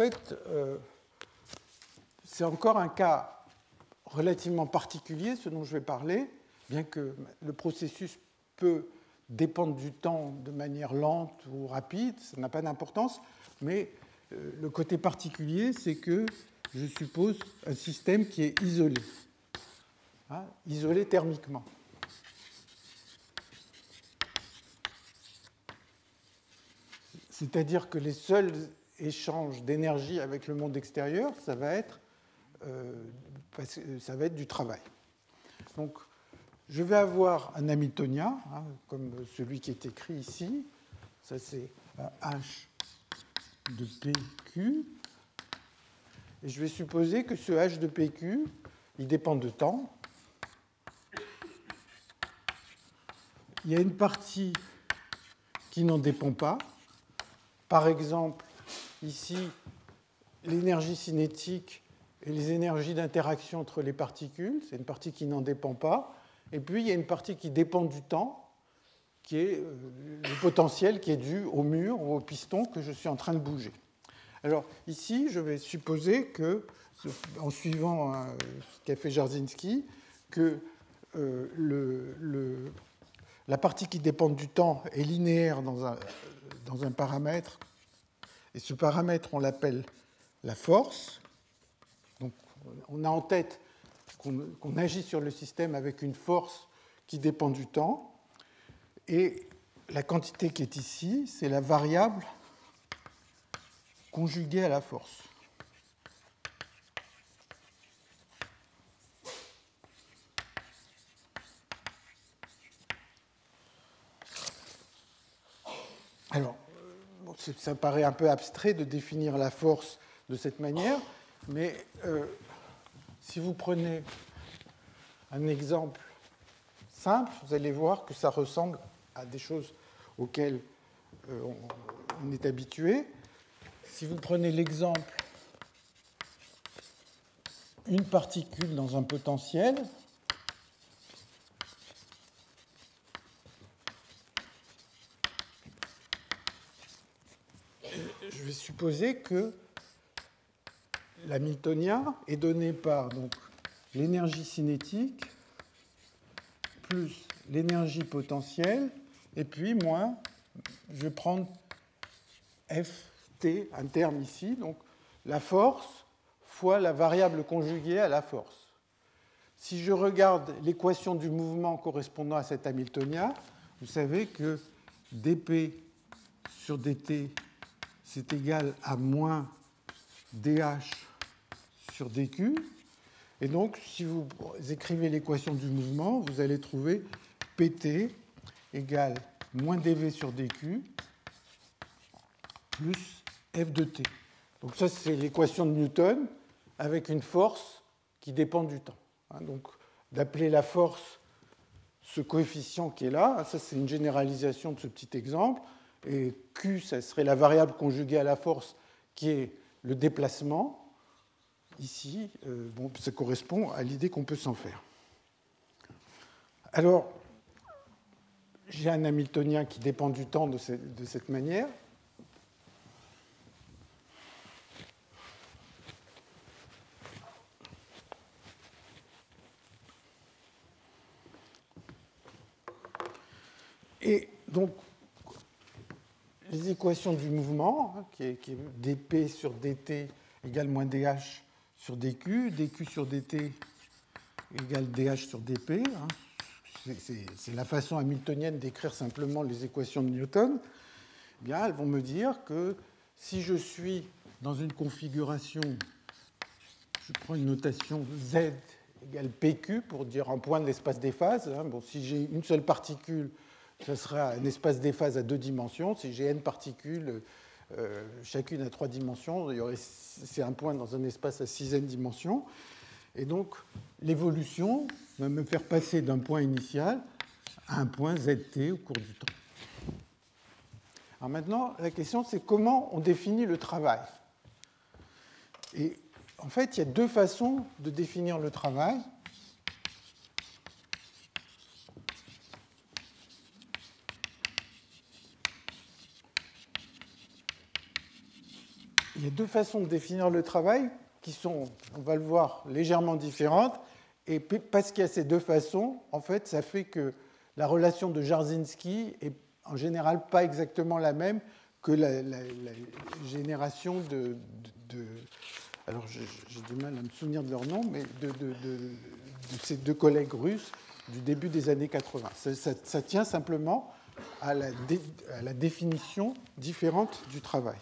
Fait, euh, c'est encore un cas relativement particulier, ce dont je vais parler, bien que le processus peut dépendre du temps de manière lente ou rapide, ça n'a pas d'importance, mais euh, le côté particulier, c'est que je suppose un système qui est isolé, hein, isolé thermiquement. C'est-à-dire que les seuls échange d'énergie avec le monde extérieur, ça va être, euh, ça va être du travail. Donc, je vais avoir un Hamiltonien, hein, comme celui qui est écrit ici. Ça, c'est H de PQ. Et je vais supposer que ce H de PQ, il dépend de temps. Il y a une partie qui n'en dépend pas. Par exemple, ici l'énergie cinétique et les énergies d'interaction entre les particules. C'est une partie qui n'en dépend pas. Et puis, il y a une partie qui dépend du temps, qui est euh, le potentiel qui est dû au mur ou au piston que je suis en train de bouger. Alors, ici, je vais supposer que, en suivant euh, ce qu'a fait Jarzynski, que euh, la partie qui dépend du temps est linéaire dans un paramètre et ce paramètre, on l'appelle la force. Donc, on a en tête qu'on agit sur le système avec une force qui dépend du temps. Et la quantité qui est ici, c'est la variable conjuguée à la force. Alors, ça paraît un peu abstrait de définir la force de cette manière, mais euh, si vous prenez un exemple simple, vous allez voir que ça ressemble à des choses auxquelles euh, on est habitué. Si vous prenez l'exemple une particule dans un potentiel, que l'hamiltonien est donné par l'énergie cinétique plus l'énergie potentielle, et puis moins, je vais prendre Ft, un terme ici, donc la force fois la variable conjuguée à la force. Si je regarde l'équation du mouvement correspondant à cet hamiltonien, vous savez que dp sur dt c'est égal à moins dH sur dQ. Et donc, si vous écrivez l'équation du mouvement, vous allez trouver PT égale moins dV sur dQ plus F de T. Donc ça, c'est l'équation de Newton avec une force qui dépend du temps. Hein. Donc d'appeler la force ce coefficient qui est là, ça c'est une généralisation de ce petit exemple, et Q, ça serait la variable conjuguée à la force qui est le déplacement. Ici, euh, bon, ça correspond à l'idée qu'on peut s'en faire. Alors, j'ai un Hamiltonien qui dépend du temps de cette manière. Et donc, les équations du mouvement, hein, qui est, dp sur dt égale moins dh sur dq, dq sur dt égale dh sur dp. Hein. C'est la façon hamiltonienne d'écrire simplement les équations de Newton. Eh bien, elles vont me dire que si je suis dans une configuration, je prends une notation z égale pq pour dire un point de l'espace des phases. Hein. Bon, si j'ai une seule particule, ce sera un espace des phases à deux dimensions. Si j'ai n particules, euh, chacune à trois dimensions, c'est un point dans un espace à six n dimensions. Et donc, l'évolution va me faire passer d'un point initial à un point zt au cours du temps. Alors maintenant, la question, c'est comment on définit le travail. Et en fait, il y a deux façons de définir le travail. Il y a deux façons de définir le travail qui sont, on va le voir, légèrement différentes. Et parce qu'il y a ces deux façons, en fait, ça fait que la relation de Jarzynski est en général pas exactement la même que la, génération de, alors j'ai du mal à me souvenir de leur nom, mais de, ces deux collègues russes du début des années 80. Ça, tient simplement à la, à la définition différente du travail.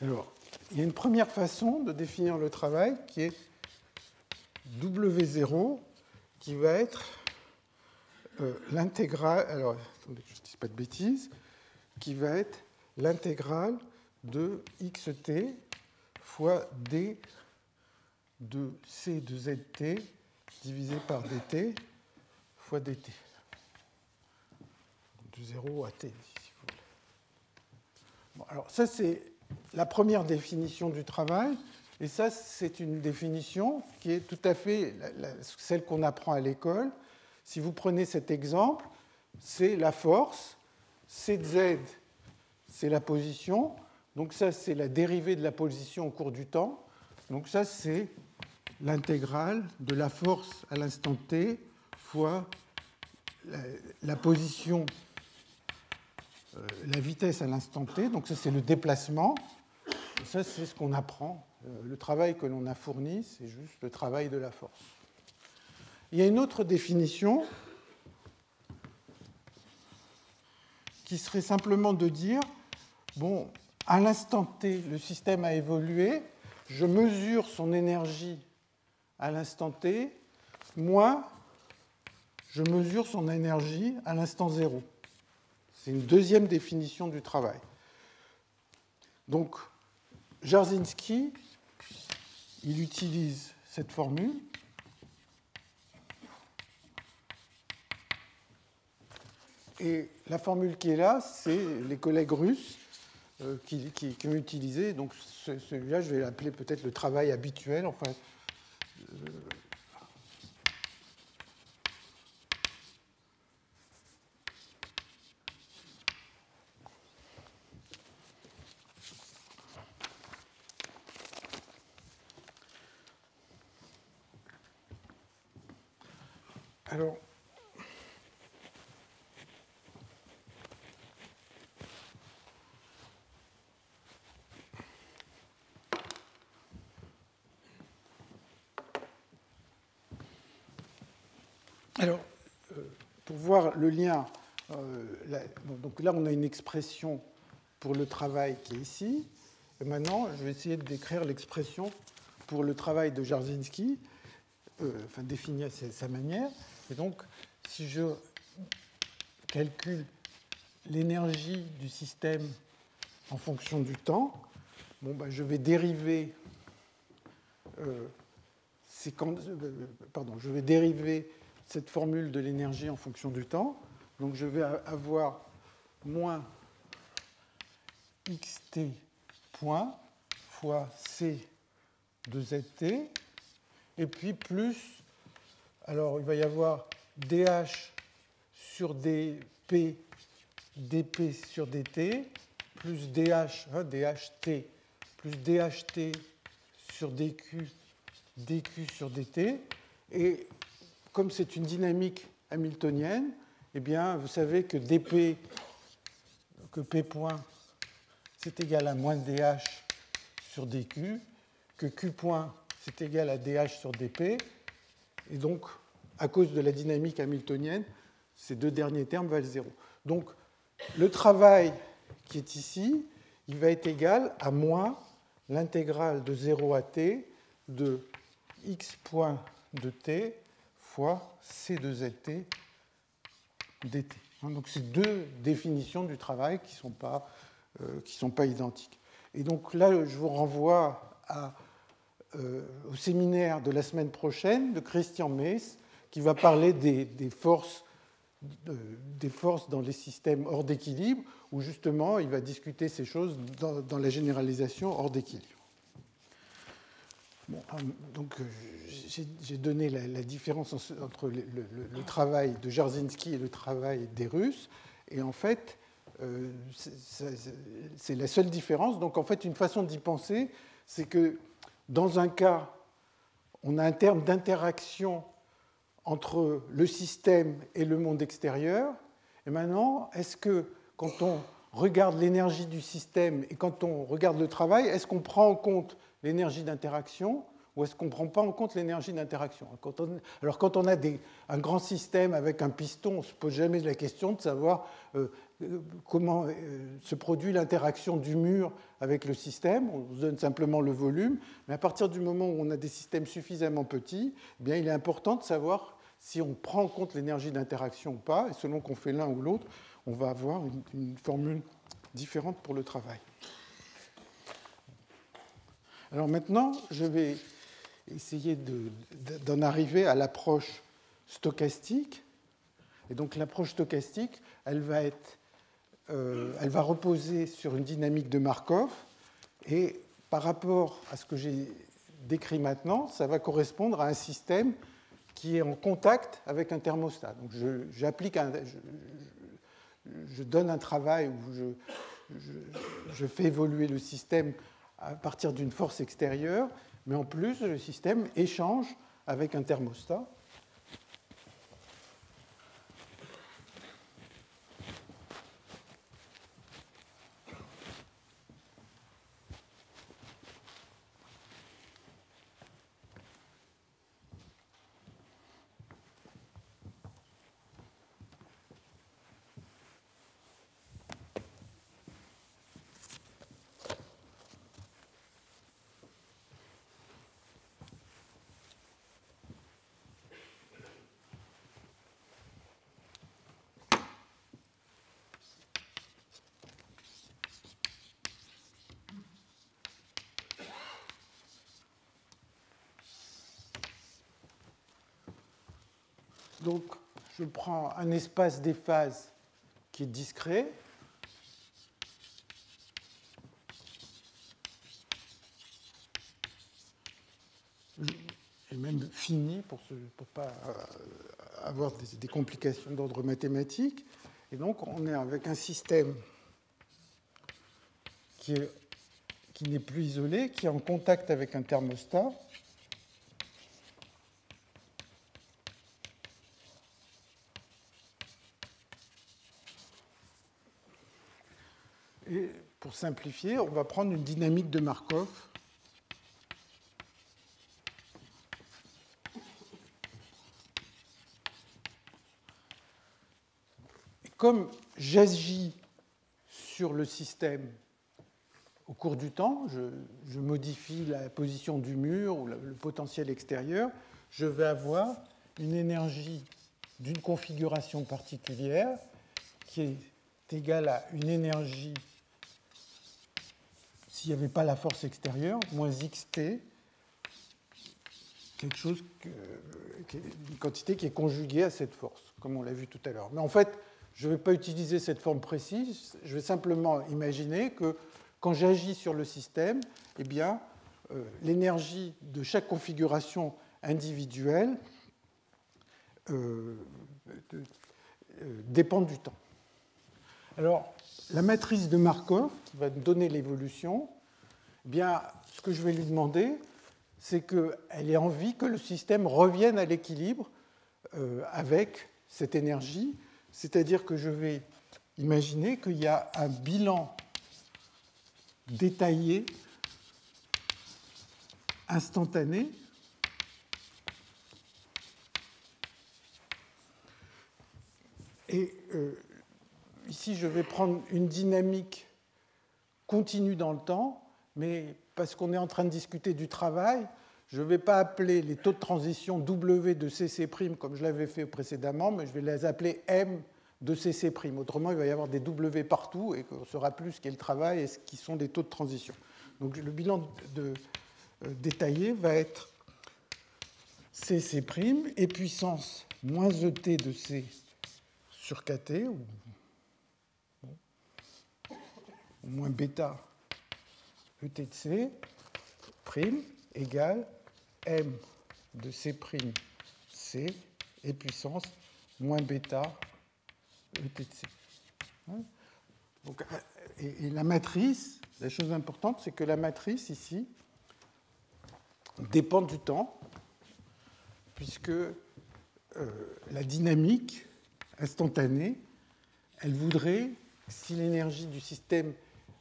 Alors, il y a une première façon de définir le travail qui est W0, qui va être euh, l'intégrale, alors attendez je ne dise pas de bêtises, qui va être l'intégrale de xt fois d de c de zt divisé par dt fois dt. De 0 à t alors ça, c'est la première définition du travail. Et ça, c'est une définition qui est tout à fait celle qu'on apprend à l'école. Si vous prenez cet exemple, c'est la force, C de Z, c'est la position. Donc ça, c'est la dérivée de la position au cours du temps. Donc ça, c'est l'intégrale de la force à l'instant t fois la position la vitesse à l'instant t, donc ça c'est le déplacement, ça c'est ce qu'on apprend. Euh, le travail que l'on a fourni, c'est juste le travail de la force. Il y a une autre définition qui serait simplement de dire, bon, à l'instant t, le système a évolué, je mesure son énergie à l'instant t, moi, je mesure son énergie à l'instant zéro. C'est une deuxième définition du travail. Donc, Jarzynski, il utilise cette formule. Et la formule qui est là, c'est les collègues russes euh, qui, ont utilisé. Donc, celui-là, je vais l'appeler peut-être le travail habituel. Enfin, euh, Alors, Alors, euh, pour voir le euh, donc là on a une expression pour le travail qui est ici. Maintenant, je vais essayer de décrire l'expression pour le travail de Jarzynski, euh, enfin défini à sa manière. Et donc, si je calcule l'énergie du système en fonction du temps, bon, ben, je vais dériver cette formule de l'énergie en fonction du temps. Donc je vais avoir moins xt point fois c de zt, et puis plus, alors il va y avoir dh sur dp, dp sur dt, plus dh, hein, dht, plus dht sur dq, dq sur dt, et comme c'est une dynamique hamiltonienne, eh bien, vous savez que dp, que p point, c'est égal à moins dh sur dq, que q point, c'est égal à dh sur dp, et donc, à cause de la dynamique hamiltonienne, ces deux derniers termes valent zéro. Donc, le travail qui est ici, il va être égal à moins l'intégrale de 0 à t de x point de t fois c de zt Hein, donc c'est deux définitions du travail qui ne sont, pas, euh, sont pas identiques. Et donc là, je vous renvoie euh, au séminaire de la semaine prochaine de Christian Meiss, qui va parler des, des forces des forces dans les systèmes hors d'équilibre, où justement il va discuter ces choses dans la généralisation hors d'équilibre. Euh, donc j'ai donné la, différence entre le, travail de Jarzynski et le travail des Russes, et en fait euh, c'est la seule différence. Donc en fait une façon d'y penser, c'est que dans un cas, on a un terme d'interaction entre le système et le monde extérieur. Et maintenant, est-ce que quand on regarde l'énergie du système et quand on regarde le travail, est-ce qu'on prend en compte l'énergie d'interaction ou est-ce qu'on ne prend pas en compte l'énergie d'interaction Alors quand on a un grand système avec un piston, on ne se pose jamais la question de savoir euh, euh, comment euh, se produit l'interaction du mur avec le système, on donne simplement le volume, mais à partir du moment où on a des systèmes suffisamment petits, eh bien, il est important de savoir si on prend en compte l'énergie d'interaction ou pas, et selon qu'on fait l'un ou l'autre, on va avoir une, formule différente pour le travail. Alors maintenant, je vais essayer d'en arriver à l'approche stochastique. Et donc l'approche stochastique, elle va, être, euh, elle va reposer sur une dynamique de Markov. Et par rapport à ce que j'ai décrit maintenant, ça va correspondre à un système qui est en contact avec un thermostat. Donc j'applique je, donne un travail où je, je, fais évoluer le système à partir d'une force extérieure, mais en plus le système échange avec un thermostat Donc, je prends un espace des phases qui est discret. et même fini pour ne pas euh, avoir des, complications d'ordre mathématique. Et donc, on est avec un système qui n'est plus isolé, qui est en contact avec un thermostat. Et pour on va prendre une dynamique de Markov. Comme j'agis sur le système au cours du temps, je, modifie la position du mur ou le potentiel extérieur, je vais avoir une énergie d'une configuration particulière qui est égale à une énergie, s'il n'y avait pas la force extérieure, moins xt, quelque chose, une quantité qui est conjuguée à cette force, comme on l'a vu tout à l'heure. Mais en fait, je ne vais pas utiliser cette forme précise, je vais simplement imaginer que quand j'agis sur le système, eh bien, euh, l'énergie de chaque configuration individuelle euh, euh, dépend du temps. Alors, la matrice de Markov, qui va donner l'évolution, eh bien, ce que je vais lui demander, c'est qu'elle ait envie que le système revienne à l'équilibre avec cette énergie. C'est-à-dire que je vais imaginer qu'il y a un bilan détaillé, instantané, Et euh, ici, je vais prendre une dynamique continue dans le temps, mais parce qu'on est en train de discuter du travail, je ne vais pas appeler les taux de transition W de CC' comme je l'avais fait précédemment, mais je vais les appeler M de CC'. Autrement, il va y avoir des W partout et on ne saura plus ce qu'est le travail et ce qui sont des taux de transition. Donc le bilan euh, détaillé va être CC' et puissance moins ET de C sur KT, ou, moins bêta ET de C, prime, égale m de C', C et puissance moins bêta ET de C. Hein Donc, et, la matrice, la chose importante, c'est que la matrice ici dépend du temps, puisque euh, la dynamique instantanée, elle voudrait, si l'énergie du système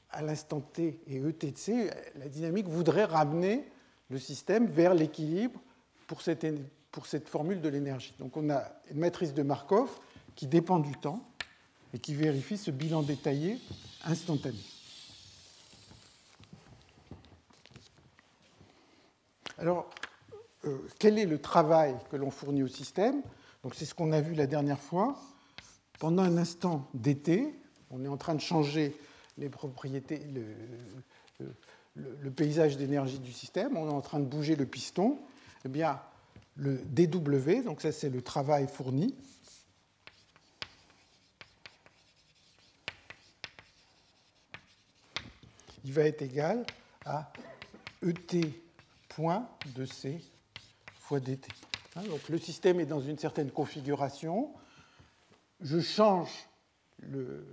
à l'instant t ET de C, la dynamique voudrait ramener le système vers l'équilibre pour cette, pour cette formule de l'énergie. Donc on a une matrice de Markov qui dépend du temps et qui vérifie ce bilan détaillé instantané. Alors, euh, quel est le travail que l'on fournit au système? C'est ce qu'on a vu la dernière fois. Pendant un instant d'été, on est en train de changer les propriétés, le, paysage d'énergie du système, on est en train de bouger le piston, eh bien, le dW, donc ça c'est le travail fourni, il va être égal à ET point de C fois dt. Hein, donc le système est dans une certaine configuration. Je change le,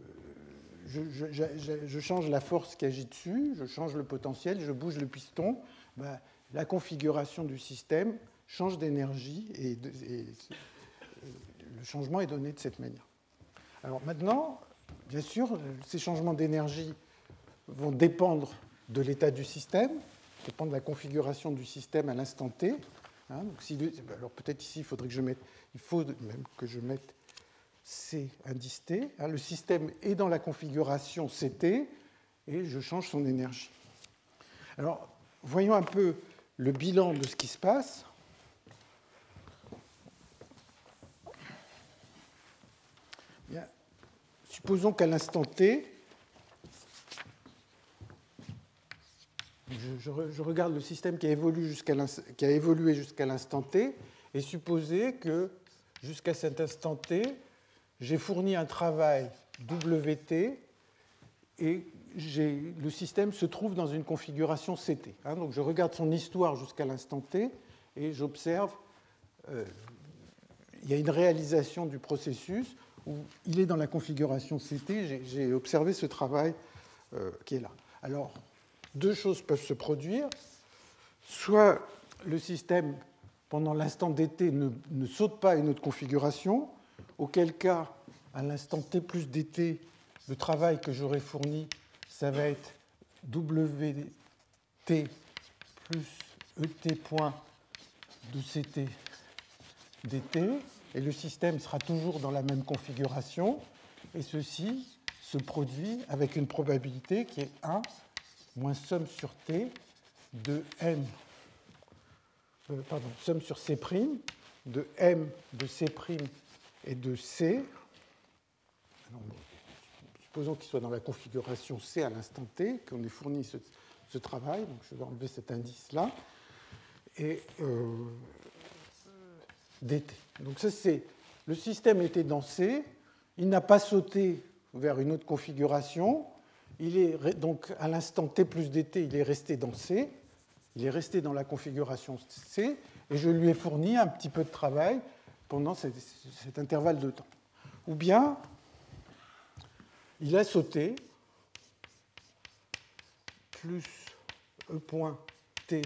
je, change la force qui agit dessus, je change le potentiel, je bouge le piston, ben, la configuration du système change d'énergie et, le changement est donné de cette manière. Alors maintenant, bien sûr, ces changements d'énergie vont dépendre de l'état du système, dépendre de la configuration du système à l'instant t. Hein. alors peut-être ici, il faudrait que je mette, il faut même que je mette C indice T. Hein, le système est dans la configuration CT et je change son énergie. Alors, voyons un peu le bilan de ce qui se passe. supposons qu'à l'instant T, je, regarde le système qui a évolué jusqu'à l'instant T, et supposer que jusqu'à cet instant T, j'ai fourni un travail WT et le système se trouve dans une configuration CT. Hein. donc je regarde son histoire jusqu'à l'instant T et j'observe, euh, il y a une réalisation du processus où il est dans la configuration CT, j'ai observé ce travail euh, qui est là. Alors, deux choses peuvent se produire. Soit le système, pendant l'instant dt, ne, ne saute pas à une autre configuration, auquel cas, à l'instant t plus dt, le travail que j'aurai fourni, ça va être wt plus et point de dt, et le système sera toujours dans la même configuration, et ceci se produit avec une probabilité qui est 1 moins somme sur t de m, euh, pardon, somme sur c' de m de c' et de c. supposons qu'il soit dans la configuration C à l'instant t, qu'on ait fourni ce, travail. Donc je vais enlever cet indice-là. Et euh, dt. Donc ça, c'est le système était dans C, il n'a pas sauté vers une autre configuration. Il est donc à l'instant t plus dt, il est resté dans C, il est resté dans la configuration C, et je lui ai fourni un petit peu de travail pendant cet, intervalle de temps. Ou bien, il a sauté plus E point T.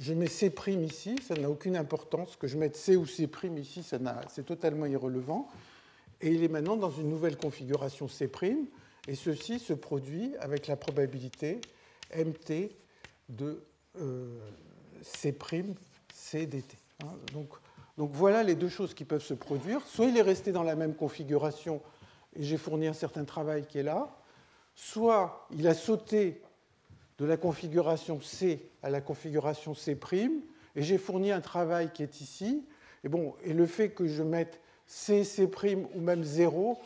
Je mets C' ici, ça n'a aucune importance. Que je mette C ou C' ici, c'est totalement irrelevant. Et il est maintenant dans une nouvelle configuration C', et ceci se produit avec la probabilité mt de euh, C' CDT. Hein. Donc, donc voilà les deux choses qui peuvent se produire. Soit il est resté dans la même configuration et j'ai fourni un certain travail qui est là, soit il a sauté de la configuration C à la configuration C' et j'ai fourni un travail qui est ici. Et, bon, et le fait que je mette C, C' ou même 0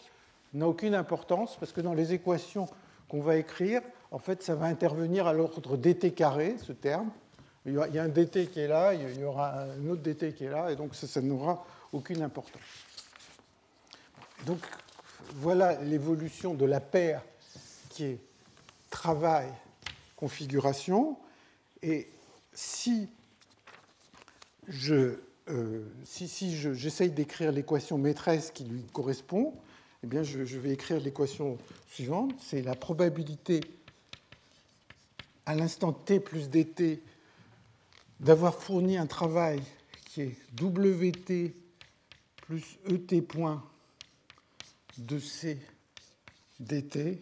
n'a aucune importance parce que dans les équations qu'on va écrire, en fait, ça va intervenir à l'ordre dt carré, ce terme. Il y a un dt qui est là, il y aura un autre dt qui est là, et donc ça, n'aura aucune importance. Donc voilà l'évolution de la paire qui est travail-configuration. Et si je euh, si, si j'essaye d'écrire l'équation maîtresse qui lui correspond, eh bien je, vais écrire l'équation suivante. C'est la probabilité à l'instant t plus dt d'avoir fourni un travail qui est wt plus et point de c dt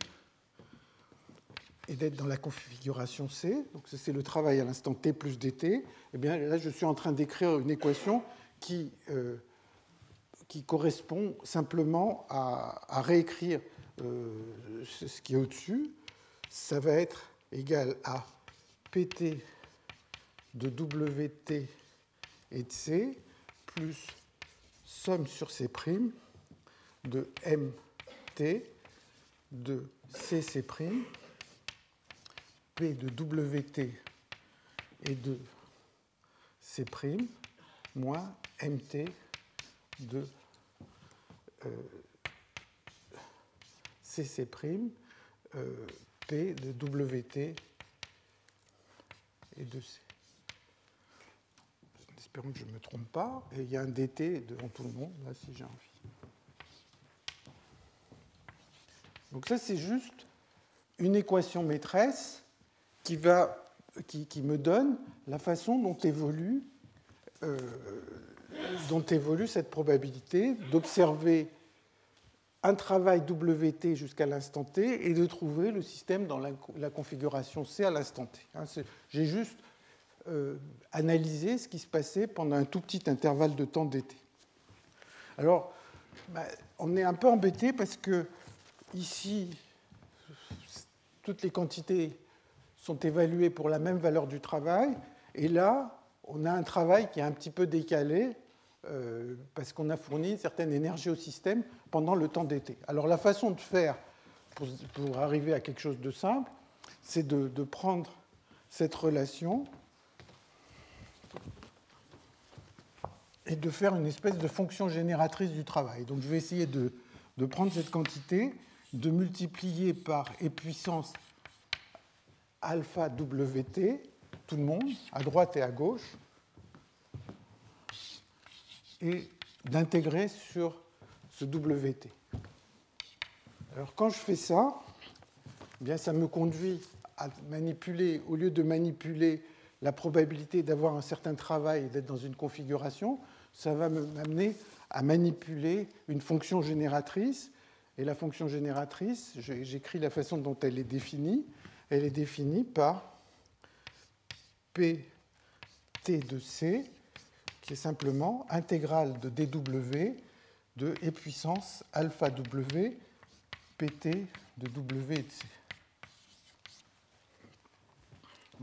et d'être dans la configuration C, donc c'est le travail à l'instant t plus dt, eh bien là je suis en train d'écrire une équation qui, euh, correspond simplement à, réécrire euh, ce qui est au-dessus. Ça va être égal à pt de wt et de c plus somme sur c' de mt de cc' P de WT et de C' moins MT de euh, CC', euh, P de WT et de C. Espérons que je ne me trompe pas. Il y a un DT devant tout le monde, là, si j'ai envie. Donc ça, c'est juste une équation maîtresse qui, va, qui, me donne la façon dont évolue, euh, dont évolue cette probabilité d'observer un travail WT jusqu'à l'instant T et de trouver le système dans la, configuration C à l'instant T. Hein, j'ai juste euh, analysé ce qui se passait pendant un tout petit intervalle de temps dt. Alors, bah, on est un peu embêté parce que ici, toutes les quantités sont évalués pour la même valeur du travail. Et là, on a un travail qui est un petit peu décalé euh, parce qu'on a fourni une certaine énergie au système pendant le temps d'été. Alors la façon de faire pour, arriver à quelque chose de simple, c'est de, prendre cette relation et de faire une espèce de fonction génératrice du travail. Donc je vais essayer de, prendre cette quantité, de multiplier par e puissance alpha WT, tout le monde, à droite et à gauche, et d'intégrer sur ce WT. Alors quand je fais ça, eh bien ça me conduit à manipuler, au lieu de manipuler la probabilité d'avoir un certain travail et d'être dans une configuration, ça va m'amener à manipuler une fonction génératrice. Et la fonction génératrice, j'écris la façon dont elle est définie elle est définie par Pt de C, qui est simplement intégrale de dw de e puissance alpha w pt de w et de c.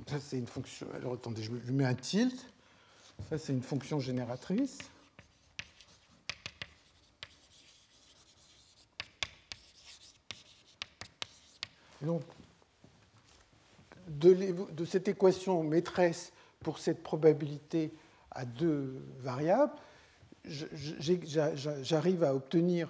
ça, c'est une fonction. Alors, attendez, je lui mets un tilt. Ça, c'est une fonction génératrice. donc, de, cette équation maîtresse pour cette probabilité à deux variables, j'arrive à obtenir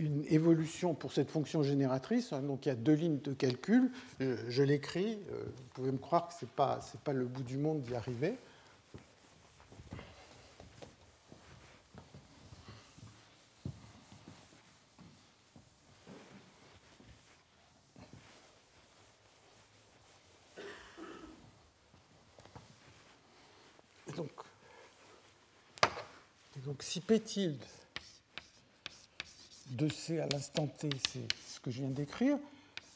une évolution pour cette fonction génératrice. Hein, donc il y a deux lignes de calcul. Je, l'écris. Euh, vous pouvez me croire que ce n'est pas, pas le bout du monde d'y arriver. donc, si P tilde de C à l'instant T, c'est ce que je viens d'écrire,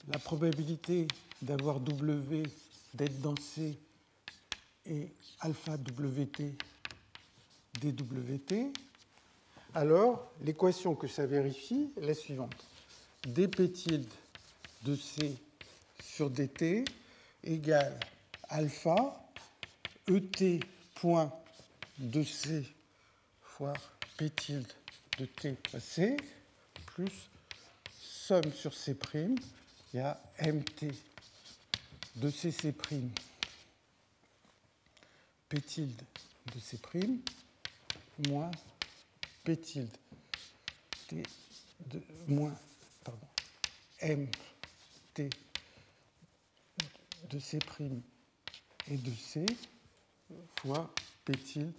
la probabilité d'avoir W d'être dans C est alpha WT dWT, alors l'équation que ça vérifie est la suivante. dP tilde de C sur dt égale alpha ET point de C fois P tilde de T C plus somme sur C', il y a MT de CC' P tilde de C' moins P tilde T de moins pardon, MT de C' et de C fois P tilde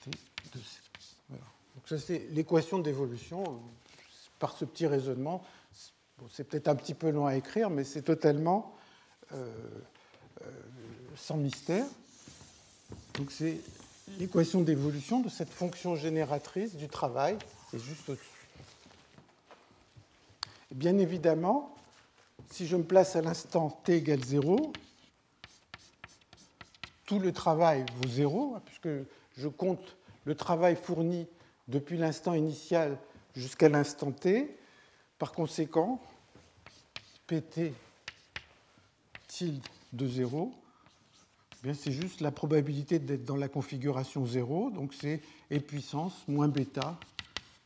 T de C. Voilà. Donc ça c'est l'équation d'évolution par ce petit raisonnement. c'est peut-être un petit peu long à écrire, mais c'est totalement euh, euh, sans mystère. Donc c'est l'équation d'évolution de cette fonction génératrice du travail, c'est juste au-dessus. Bien évidemment, si je me place à l'instant t égale 0, tout le travail vaut 0, hein, puisque je compte le travail fourni depuis l'instant initial jusqu'à l'instant t. Par conséquent, pt tilde de 0, eh c'est juste la probabilité d'être dans la configuration 0, donc c'est e puissance moins bêta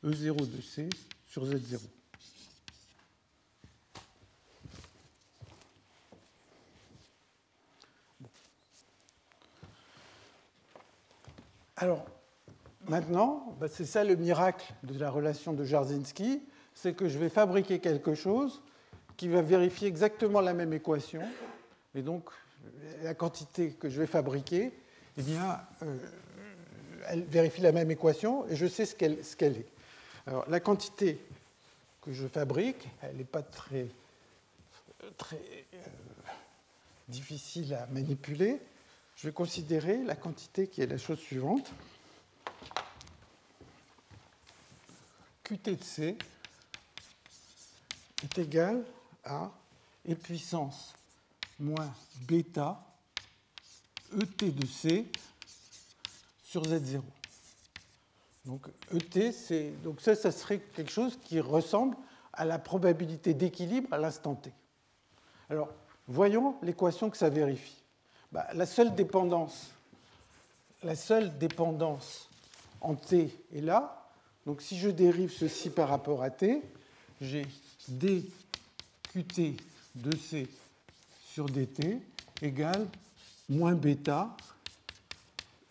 E0 de C sur Z0. Alors, Maintenant, bah, c'est ça le miracle de la relation de Jarzynski, c'est que je vais fabriquer quelque chose qui va vérifier exactement la même équation, et donc la quantité que je vais fabriquer, eh bien, euh, elle vérifie la même équation, et je sais ce qu'elle est. Alors, la quantité que je fabrique, elle n'est pas très, très euh, difficile à manipuler. Je vais considérer la quantité qui est la chose suivante. Qt de C est égal à E puissance moins bêta ET de C sur Z0. Donc ET, c'est donc ça, ça serait quelque chose qui ressemble à la probabilité d'équilibre à l'instant T. Alors, voyons l'équation que ça vérifie. Bah, la seule dépendance, la seule dépendance en T est là, donc si je dérive ceci par rapport à t, j'ai dqt de c sur dt égale moins bêta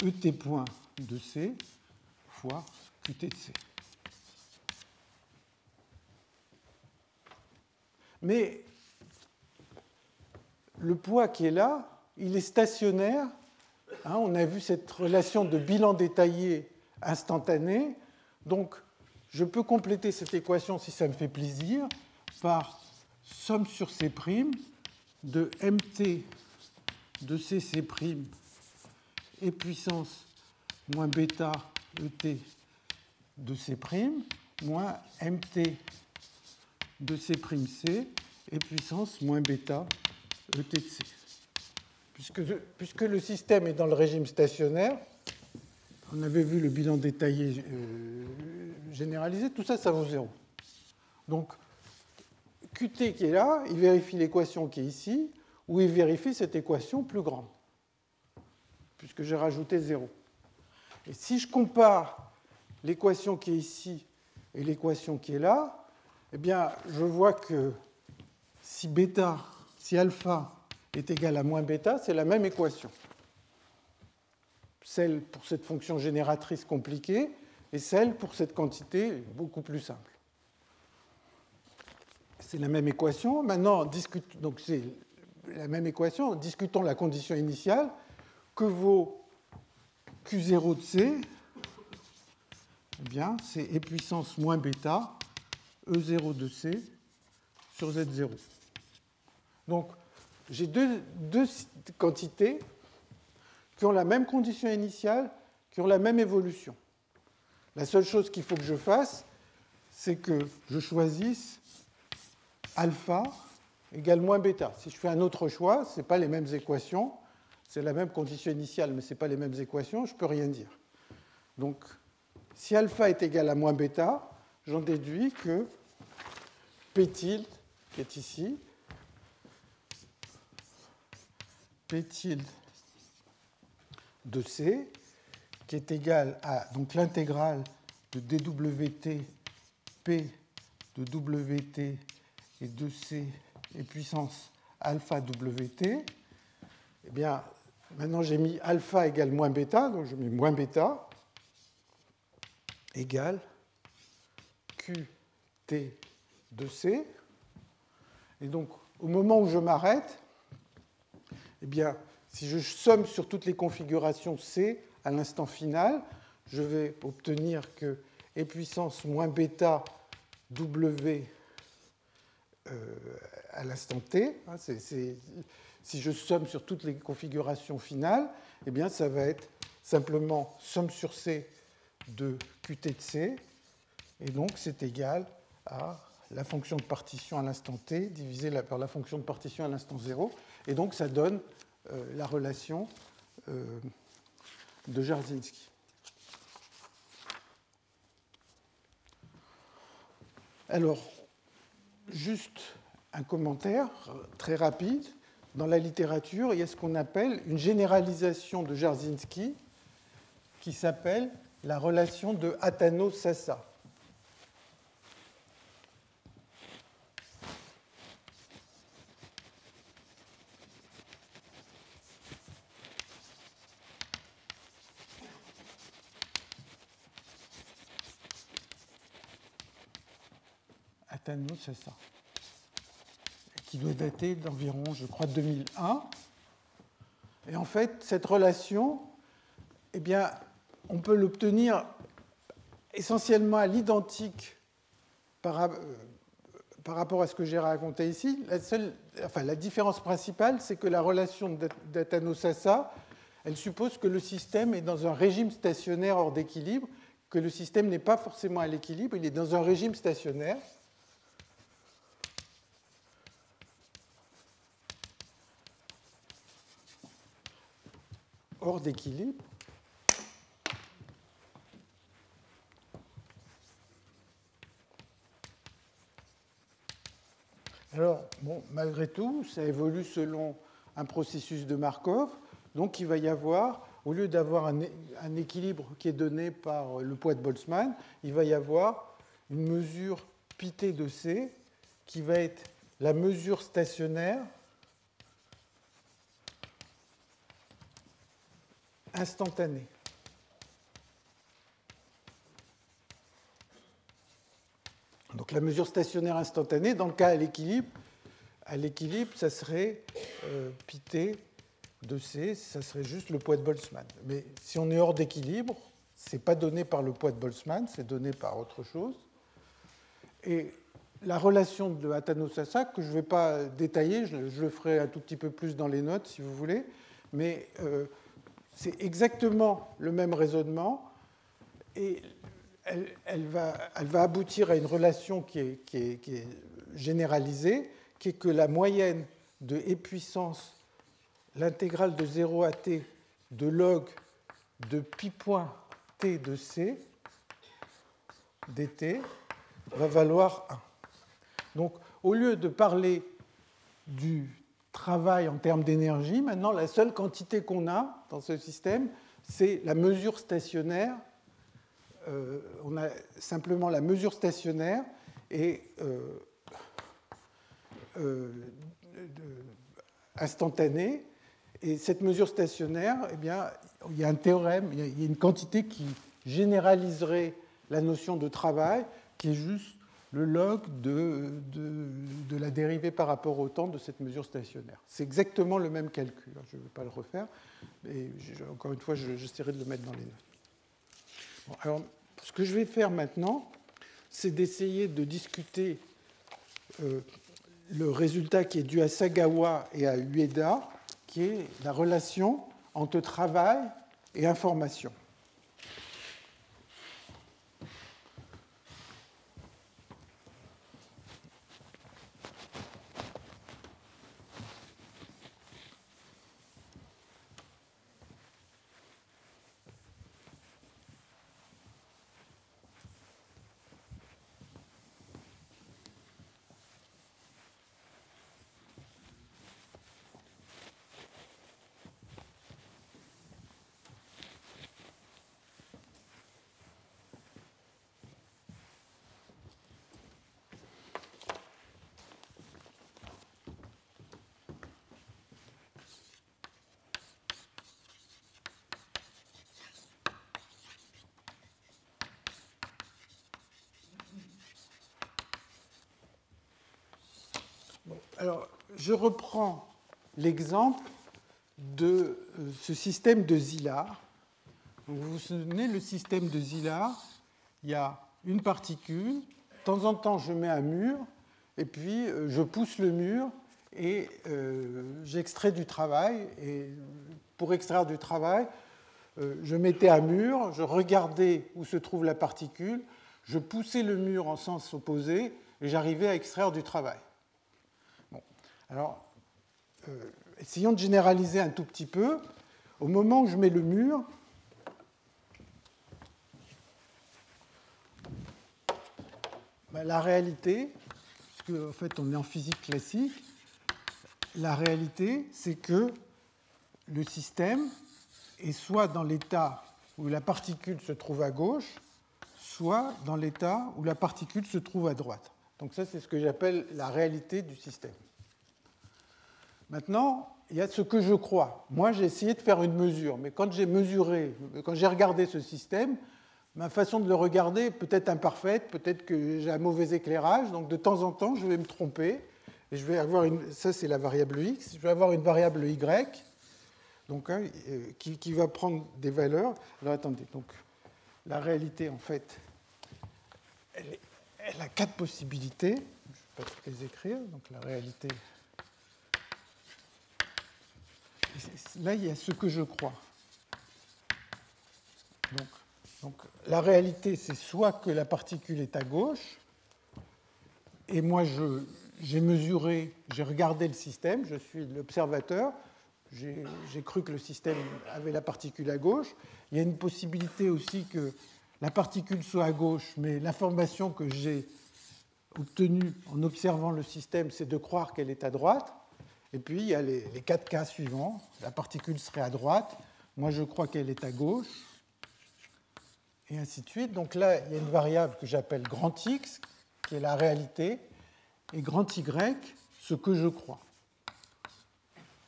et point de c fois qt de c. Mais le poids qui est là, il est stationnaire. Hein, on a vu cette relation de bilan détaillé instantané donc, je peux compléter cette équation, si ça me fait plaisir, par somme sur C' de mt de cc' et puissance moins bêta et de C' moins mt de C'C et puissance moins bêta et de C. Puisque, puisque le système est dans le régime stationnaire, on avait vu le bilan détaillé euh, généralisé, tout ça, ça vaut zéro. Donc, Qt qui est là, il vérifie l'équation qui est ici. où il vérifie cette équation plus grande, puisque j'ai rajouté 0. Et si je compare l'équation qui est ici et l'équation qui est là, eh bien, je vois que si bêta, si alpha est égal à moins bêta, c'est la même équation. Celle pour cette fonction génératrice compliquée et celle pour cette quantité beaucoup plus simple. C'est la même équation. Maintenant, discute, donc c'est la même équation. Discutons la condition initiale. Que vaut Q0 de C Eh bien, c'est E puissance moins bêta, E0 de C sur Z0. Donc, j'ai deux, deux, quantités qui ont la même condition initiale, qui ont la même évolution. La seule chose qu'il faut que je fasse, c'est que je choisisse alpha égale moins bêta. Si je fais un autre choix, ce n'est pas les mêmes équations, c'est la même condition initiale, mais ce n'est pas les mêmes équations, je ne peux rien dire. Donc, si alpha est égal à moins bêta, j'en déduis que P tilde, qui est ici, P tilde de C, qui est égal à l'intégrale de dWt P de Wt et de C et puissance alpha Wt, eh bien, maintenant j'ai mis alpha égale moins bêta, donc je mets moins bêta égale Qt de C. Et donc, au moment où je m'arrête, eh bien, si je somme sur toutes les configurations C à l'instant final, je vais obtenir que E puissance moins bêta W euh, à l'instant t, hein, si je somme sur toutes les configurations finales, eh bien ça va être simplement somme sur C de Qt de C, et donc c'est égal à la fonction de partition à l'instant t divisé par la fonction de partition à l'instant 0, et donc ça donne la relation euh, de Jarzynski. Alors, juste un commentaire très rapide. Dans la littérature, il y a ce qu'on appelle une généralisation de Jarzynski qui s'appelle la relation de Atano-Sassa. Qui doit dater d'environ, je crois, 2001. Et en fait, cette relation, eh bien, on peut l'obtenir essentiellement à l'identique par, euh, par, rapport à ce que j'ai raconté ici. La, seule, enfin, la différence principale, c'est que la relation d'Atano-Sassa, elle suppose que le système est dans un régime stationnaire hors d'équilibre, que le système n'est pas forcément à l'équilibre, il est dans un régime stationnaire. Hors d'équilibre. Alors, bon, malgré tout, ça évolue selon un processus de Markov. Donc, il va y avoir, au lieu d'avoir un, équilibre qui est donné par le poids de Boltzmann, il va y avoir une mesure πt de C qui va être la mesure stationnaire instantanée. Donc la mesure stationnaire instantanée, dans le cas à l'équilibre, à l'équilibre, ça serait euh, de C, ça serait juste le poids de Boltzmann. Mais si on est hors d'équilibre, ce n'est pas donné par le poids de Boltzmann, c'est donné par autre chose. Et la relation de Atano-Sassa, que je ne vais pas détailler, je, le ferai un tout petit peu plus dans les notes si vous voulez, mais euh, c'est exactement le même raisonnement et elle, va, aboutir à une relation qui est, généralisée, qui est que la moyenne de E puissance, l'intégrale de 0 à t de log de pi point t de c dt va valoir 1. Donc, au lieu de parler du travail en termes d'énergie. Maintenant, la seule quantité qu'on a dans ce système, c'est la mesure stationnaire. Euh, on a simplement la mesure stationnaire et euh, euh, instantanée. Et cette mesure stationnaire, eh bien, il y a un théorème, il y a une quantité qui généraliserait la notion de travail, qui est juste le log de, la dérivée par rapport au temps de cette mesure stationnaire. C'est exactement le même calcul. Je ne vais pas le refaire, mais encore une fois, j'essaierai de le mettre dans les notes. alors, ce que je vais faire maintenant, c'est d'essayer de discuter euh, le résultat qui est dû à Sagawa et à Ueda, qui est la relation entre travail et information. Alors, je reprends l'exemple de euh, ce système de Zillard. vous vous souvenez, le système de Zillard, il y a une particule, de temps en temps je mets un mur, et puis euh, je pousse le mur et euh, j'extrais du travail. Et pour extraire du travail, je mettais un mur, je regardais où se trouve la particule, je poussais le mur en sens opposé et j'arrivais à extraire du travail. Alors, euh, essayons de généraliser un tout petit peu. Au moment où je mets le mur, ben, la réalité, puisque en fait on est en physique classique, la réalité c'est que le système est soit dans l'état où la particule se trouve à gauche, soit dans l'état où la particule se trouve à droite. Donc ça c'est ce que j'appelle la réalité du système. Maintenant, il y a ce que je crois. Moi, j'ai essayé de faire une mesure, mais quand j'ai mesuré, quand j'ai regardé ce système, ma façon de le regarder est peut-être imparfaite, peut-être que j'ai un mauvais éclairage, donc de temps en temps, je vais me tromper. Et je vais avoir une, ça c'est la variable x, je vais avoir une variable y, donc, hein, euh, qui, va prendre des valeurs. Alors attendez, donc la réalité en fait, elle, elle a quatre possibilités. Je ne vais pas toutes les écrire, donc la réalité là, il y a ce que je crois. Donc, la réalité, c'est soit que la particule est à gauche, et moi, j'ai mesuré, j'ai regardé le système, je suis l'observateur, j'ai cru que le système avait la particule à gauche. Il y a une possibilité aussi que la particule soit à gauche, mais l'information que j'ai obtenue en observant le système, c'est de croire qu'elle est à droite. Et puis, il y a les, quatre cas suivants. La particule serait à droite. Moi, je crois qu'elle est à gauche. Et ainsi de suite. Donc là, il y a une variable que j'appelle grand X, qui est la réalité, et grand Y, ce que je crois.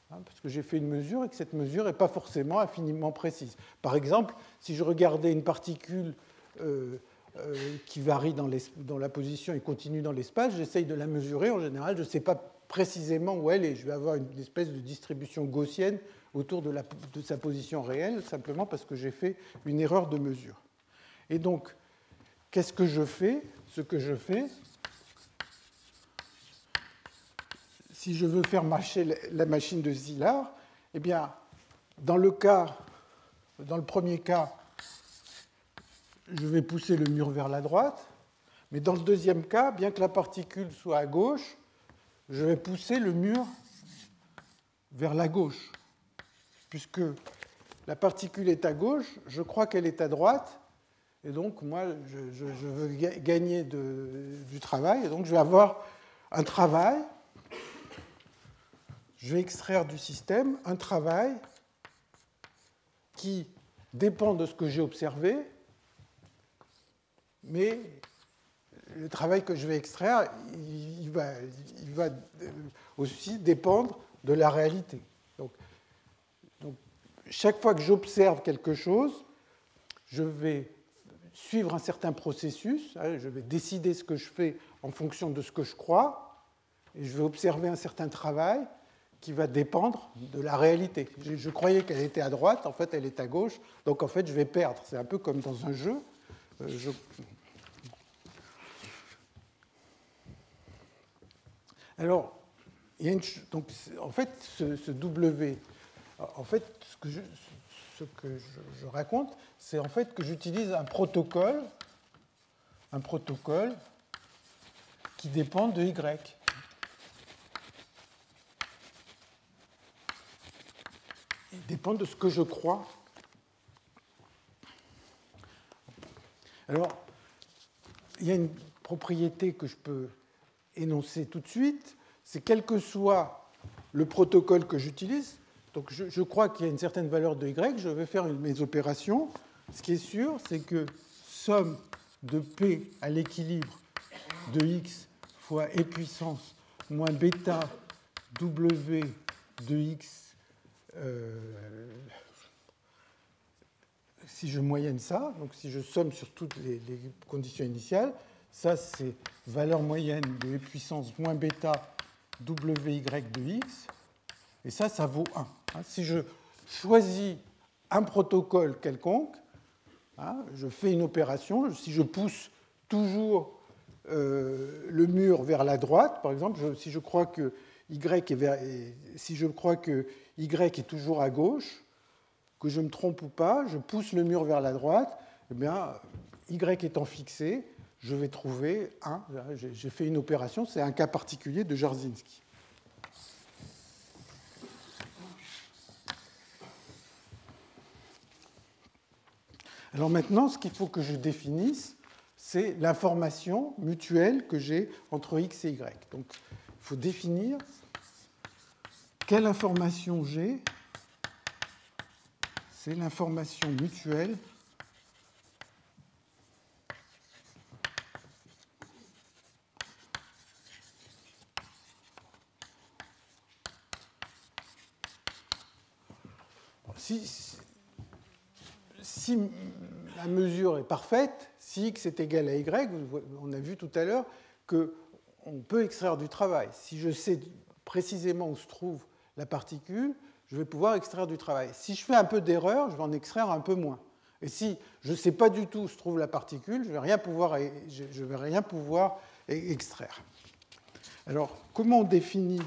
Hein, parce que j'ai fait une mesure et que cette mesure n'est pas forcément infiniment précise. Par exemple, si je regardais une particule euh, euh, qui varie dans, dans, la position et continue dans l'espace, j'essaye de la mesurer. En général, je ne sais pas précisément où elle est. Je vais avoir une espèce de distribution gaussienne autour de, sa position réelle, simplement parce que j'ai fait une erreur de mesure. Et donc, qu'est-ce que je fais? Ce que je fais, si je veux faire marcher la machine de Szilard, eh bien, dans le cas, dans le premier cas, je vais pousser le mur vers la droite, mais dans le deuxième cas, bien que la particule soit à gauche, je vais pousser le mur vers la gauche. Puisque la particule est à gauche, je crois qu'elle est à droite, et donc moi, je, veux gagner du travail, et donc je vais avoir un travail, je vais extraire du système un travail qui dépend de ce que j'ai observé, mais le travail que je vais extraire, il va, va aussi dépendre de la réalité. Donc, donc chaque fois que j'observe quelque chose, je vais suivre un certain processus, hein, je vais décider ce que je fais en fonction de ce que je crois, et je vais observer un certain travail qui va dépendre de la réalité. Je, croyais qu'elle était à droite, en fait elle est à gauche, donc en fait je vais perdre. C'est un peu comme dans un jeu. Euh, Alors, en fait, ce, W, en fait, ce que je, ce que je, je raconte, c'est en fait que j'utilise un protocole, un protocole qui dépend de Y. Il dépend de ce que je crois. Alors, il y a une propriété que je peux énoncer tout de suite, c'est quel que soit le protocole que j'utilise, donc je, crois qu'il y a une certaine valeur de y, je vais faire mes opérations. Ce qui est sûr, c'est que somme de p à l'équilibre de x fois e puissance moins bêta w de x, euh, si je moyenne ça, donc si je somme sur toutes les, les conditions initiales, ça c'est valeur moyenne de e puissance moins bêta wy de x, et ça, ça vaut 1. Hein, si je choisis un protocole quelconque, hein, je fais une opération, si je pousse toujours euh, le mur vers la droite, par exemple, si je crois que y est si je crois que y est toujours à gauche, que je me trompe ou pas, je pousse le mur vers la droite, eh bien, y étant fixé, je vais trouver 1. J'ai fait une opération, c'est un cas particulier de Jarzynski. Alors maintenant, ce qu'il faut que je définisse, c'est l'information mutuelle que j'ai entre x et y. Donc il faut définir quelle information j'ai. C'est l'information mutuelle si, si la mesure est parfaite, si x est égal à y, on a vu tout à l'heure qu'on peut extraire du travail. Si je sais précisément où se trouve la particule, je vais pouvoir extraire du travail. Si je fais un peu d'erreur, je vais en extraire un peu moins. Et si je ne sais pas du tout où se trouve la particule, je ne vais, rien pouvoir, pouvoir extraire. Alors, comment on définit,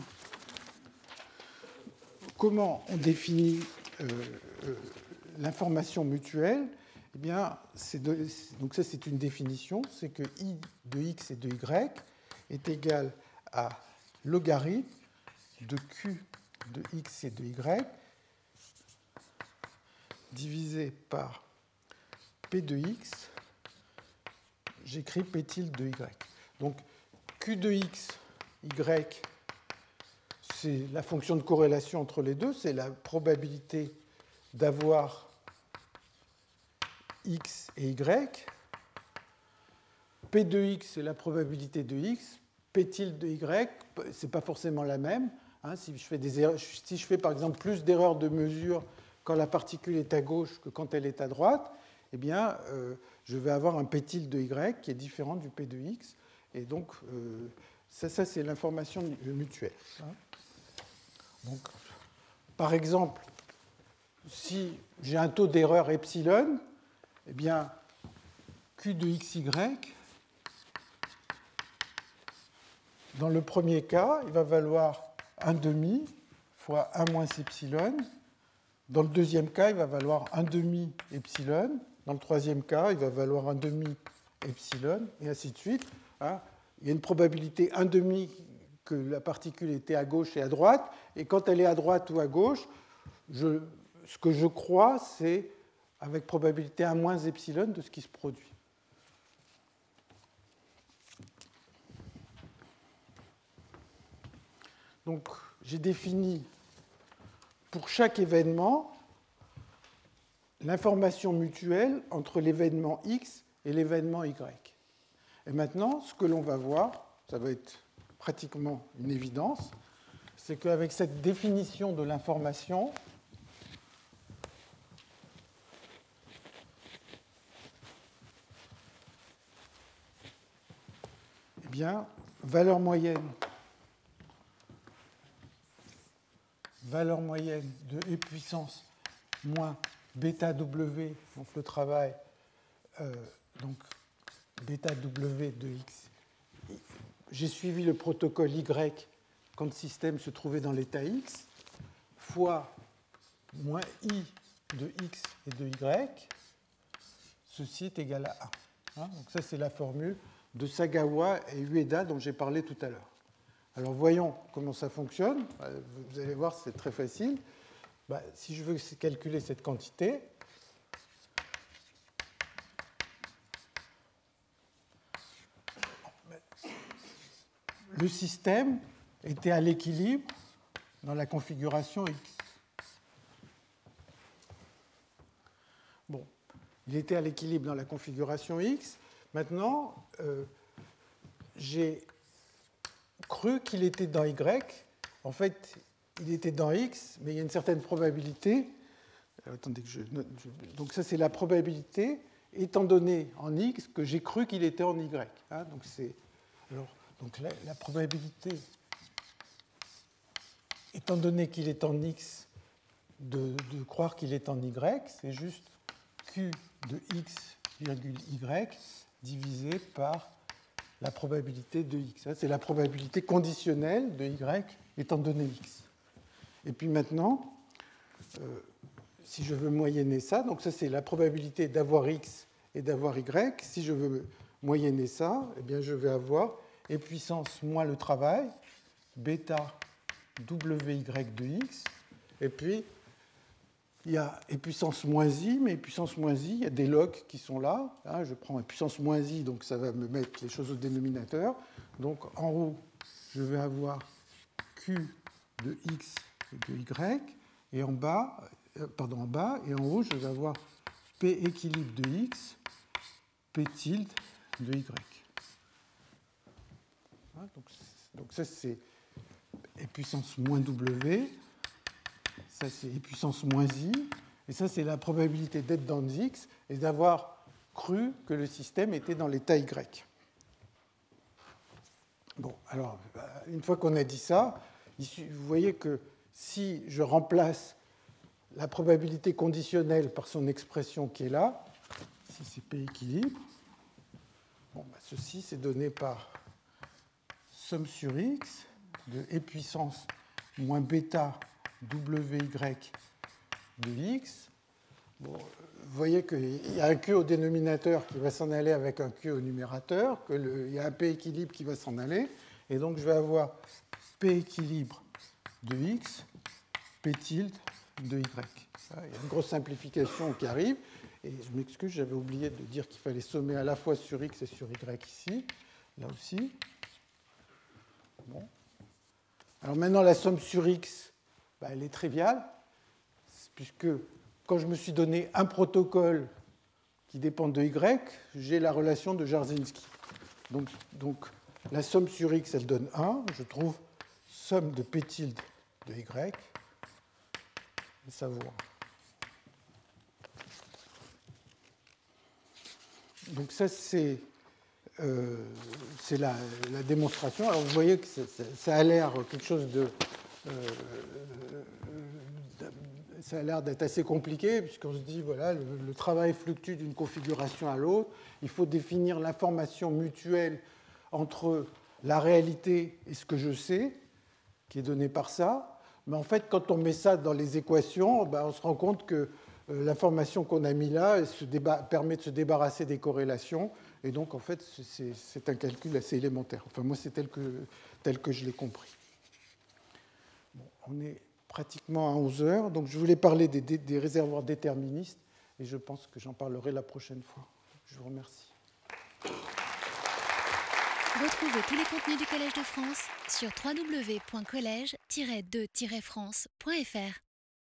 comment on définit euh, euh, l'information mutuelle, eh bien, donc ça c'est une définition, c'est que i de x et de y est égal à logarithme de q de x et de y divisé par p de x, j'écris p tilde de y. Donc q de x, y, c'est la fonction de corrélation entre les deux, c'est la probabilité d'avoir x et y. P de x, c'est la probabilité de x. P tilde de y, ce n'est pas forcément la même. Hein. si, je fais par exemple plus d'erreurs de mesure quand la particule est à gauche que quand elle est à droite, eh bien, euh, je vais avoir un P tilde de y qui est différent du P de x. Et donc, euh, ça, c'est l'information mutuelle. Hein. Par exemple, si j'ai un taux d'erreur epsilon, eh bien, Q de xy, dans le premier cas, il va valoir 1 demi fois 1 moins epsilon. Dans le deuxième cas, il va valoir 1 demi epsilon. Dans le troisième cas, il va valoir 1 demi epsilon, et ainsi de suite. Hein. Il y a une probabilité 1 demi que la particule était à gauche et à droite, et quand elle est à droite ou à gauche, ce que je crois, c'est avec probabilité 1 moins epsilon de ce qui se produit. Donc, j'ai défini pour chaque événement l'information mutuelle entre l'événement X et l'événement Y. Et maintenant, ce que l'on va voir, ça va être pratiquement une évidence, c'est qu'avec cette définition de l'information, bien, valeur moyenne, valeur moyenne de E puissance moins bêta W, donc le travail, euh, donc bêta W de X. J'ai suivi le protocole Y quand le système se trouvait dans l'état X, fois moins I de X et de Y, ceci est égal à 1. Hein, donc ça, c'est la formule de Sagawa et Ueda dont j'ai parlé tout à l'heure. Alors voyons comment ça fonctionne. Vous allez voir, c'est très facile. Bah, si je veux calculer cette quantité, le système était à l'équilibre dans la configuration X. Bon, il était à l'équilibre dans la configuration X. Maintenant, euh, j'ai cru qu'il était dans Y. En fait, il était dans X, mais il y a une certaine probabilité. Euh, attendez que je Donc ça, c'est la probabilité, étant donné en X, que j'ai cru qu'il était en Y. Hein. donc c'est alors donc la, probabilité, étant donné qu'il est en X, de, de croire qu'il est en Y, c'est juste Q de X Y divisé par la probabilité de X. C'est la probabilité conditionnelle de Y étant donné X. Et puis maintenant, euh, si je veux moyenner ça, donc ça c'est la probabilité d'avoir x et d'avoir y. Si je veux moyenner ça, eh bien je vais avoir e puissance moins le travail, bêta wy de x, et puis il y a puissance moins i, mais puissance moins i, il y a des logs qui sont là. Hein, je prends puissance moins i, donc ça va me mettre les choses au dénominateur. Donc en haut, je vais avoir q de x de y, et en bas, euh, pardon, en bas, et en haut, je vais avoir P équilibre de x, P tilde de y. Hein, donc, ça, c'est E puissance moins W, ça, c'est E puissance moins I, et ça, c'est la probabilité d'être dans X et d'avoir cru que le système était dans l'état Y. Bon, alors, bah, une fois qu'on a dit ça, vous voyez que si je remplace la probabilité conditionnelle par son expression qui est là, si c'est P équilibre, bah, ceci c'est donné par somme sur x de e puissance moins bêta wy de x. Vous voyez qu'il y a un q au dénominateur qui va s'en aller avec un q au numérateur, qu'il y a un p équilibre qui va s'en aller, et donc je vais avoir p équilibre de x P tilde de Y. Il y a une grosse simplification qui arrive. Et je m'excuse, j'avais oublié de dire qu'il fallait sommer à la fois sur X et sur Y ici, là aussi. Bon. Alors maintenant, la somme sur X, bah, elle est triviale, puisque quand je me suis donné un protocole qui dépend de Y, j'ai la relation de Jarzynski. Donc, donc la somme sur X, elle donne 1. Je trouve somme de P tilde de Y savoir. Donc ça, c'est euh, la, démonstration. Alors vous voyez que ça, a l'air quelque chose de... Euh, ça a l'air d'être assez compliqué, puisqu'on se dit, voilà, le, travail fluctue d'une configuration à l'autre. Il faut définir l'information mutuelle entre la réalité et ce que je sais, qui est donné par ça. Mais en fait, quand on met ça dans les équations, ben, on se rend compte que euh, l'information qu'on a mis là permet de se débarrasser des corrélations. Et donc, en fait, c'est un calcul assez élémentaire. Enfin, moi, c'est tel que, tel que je l'ai compris. On est pratiquement à 11 heures. Donc, je voulais parler des, des réservoirs déterministes. Et je pense que j'en parlerai la prochaine fois. Je vous remercie. Retrouvez tous les contenus du Collège de France sur www.colège-2-france.fr.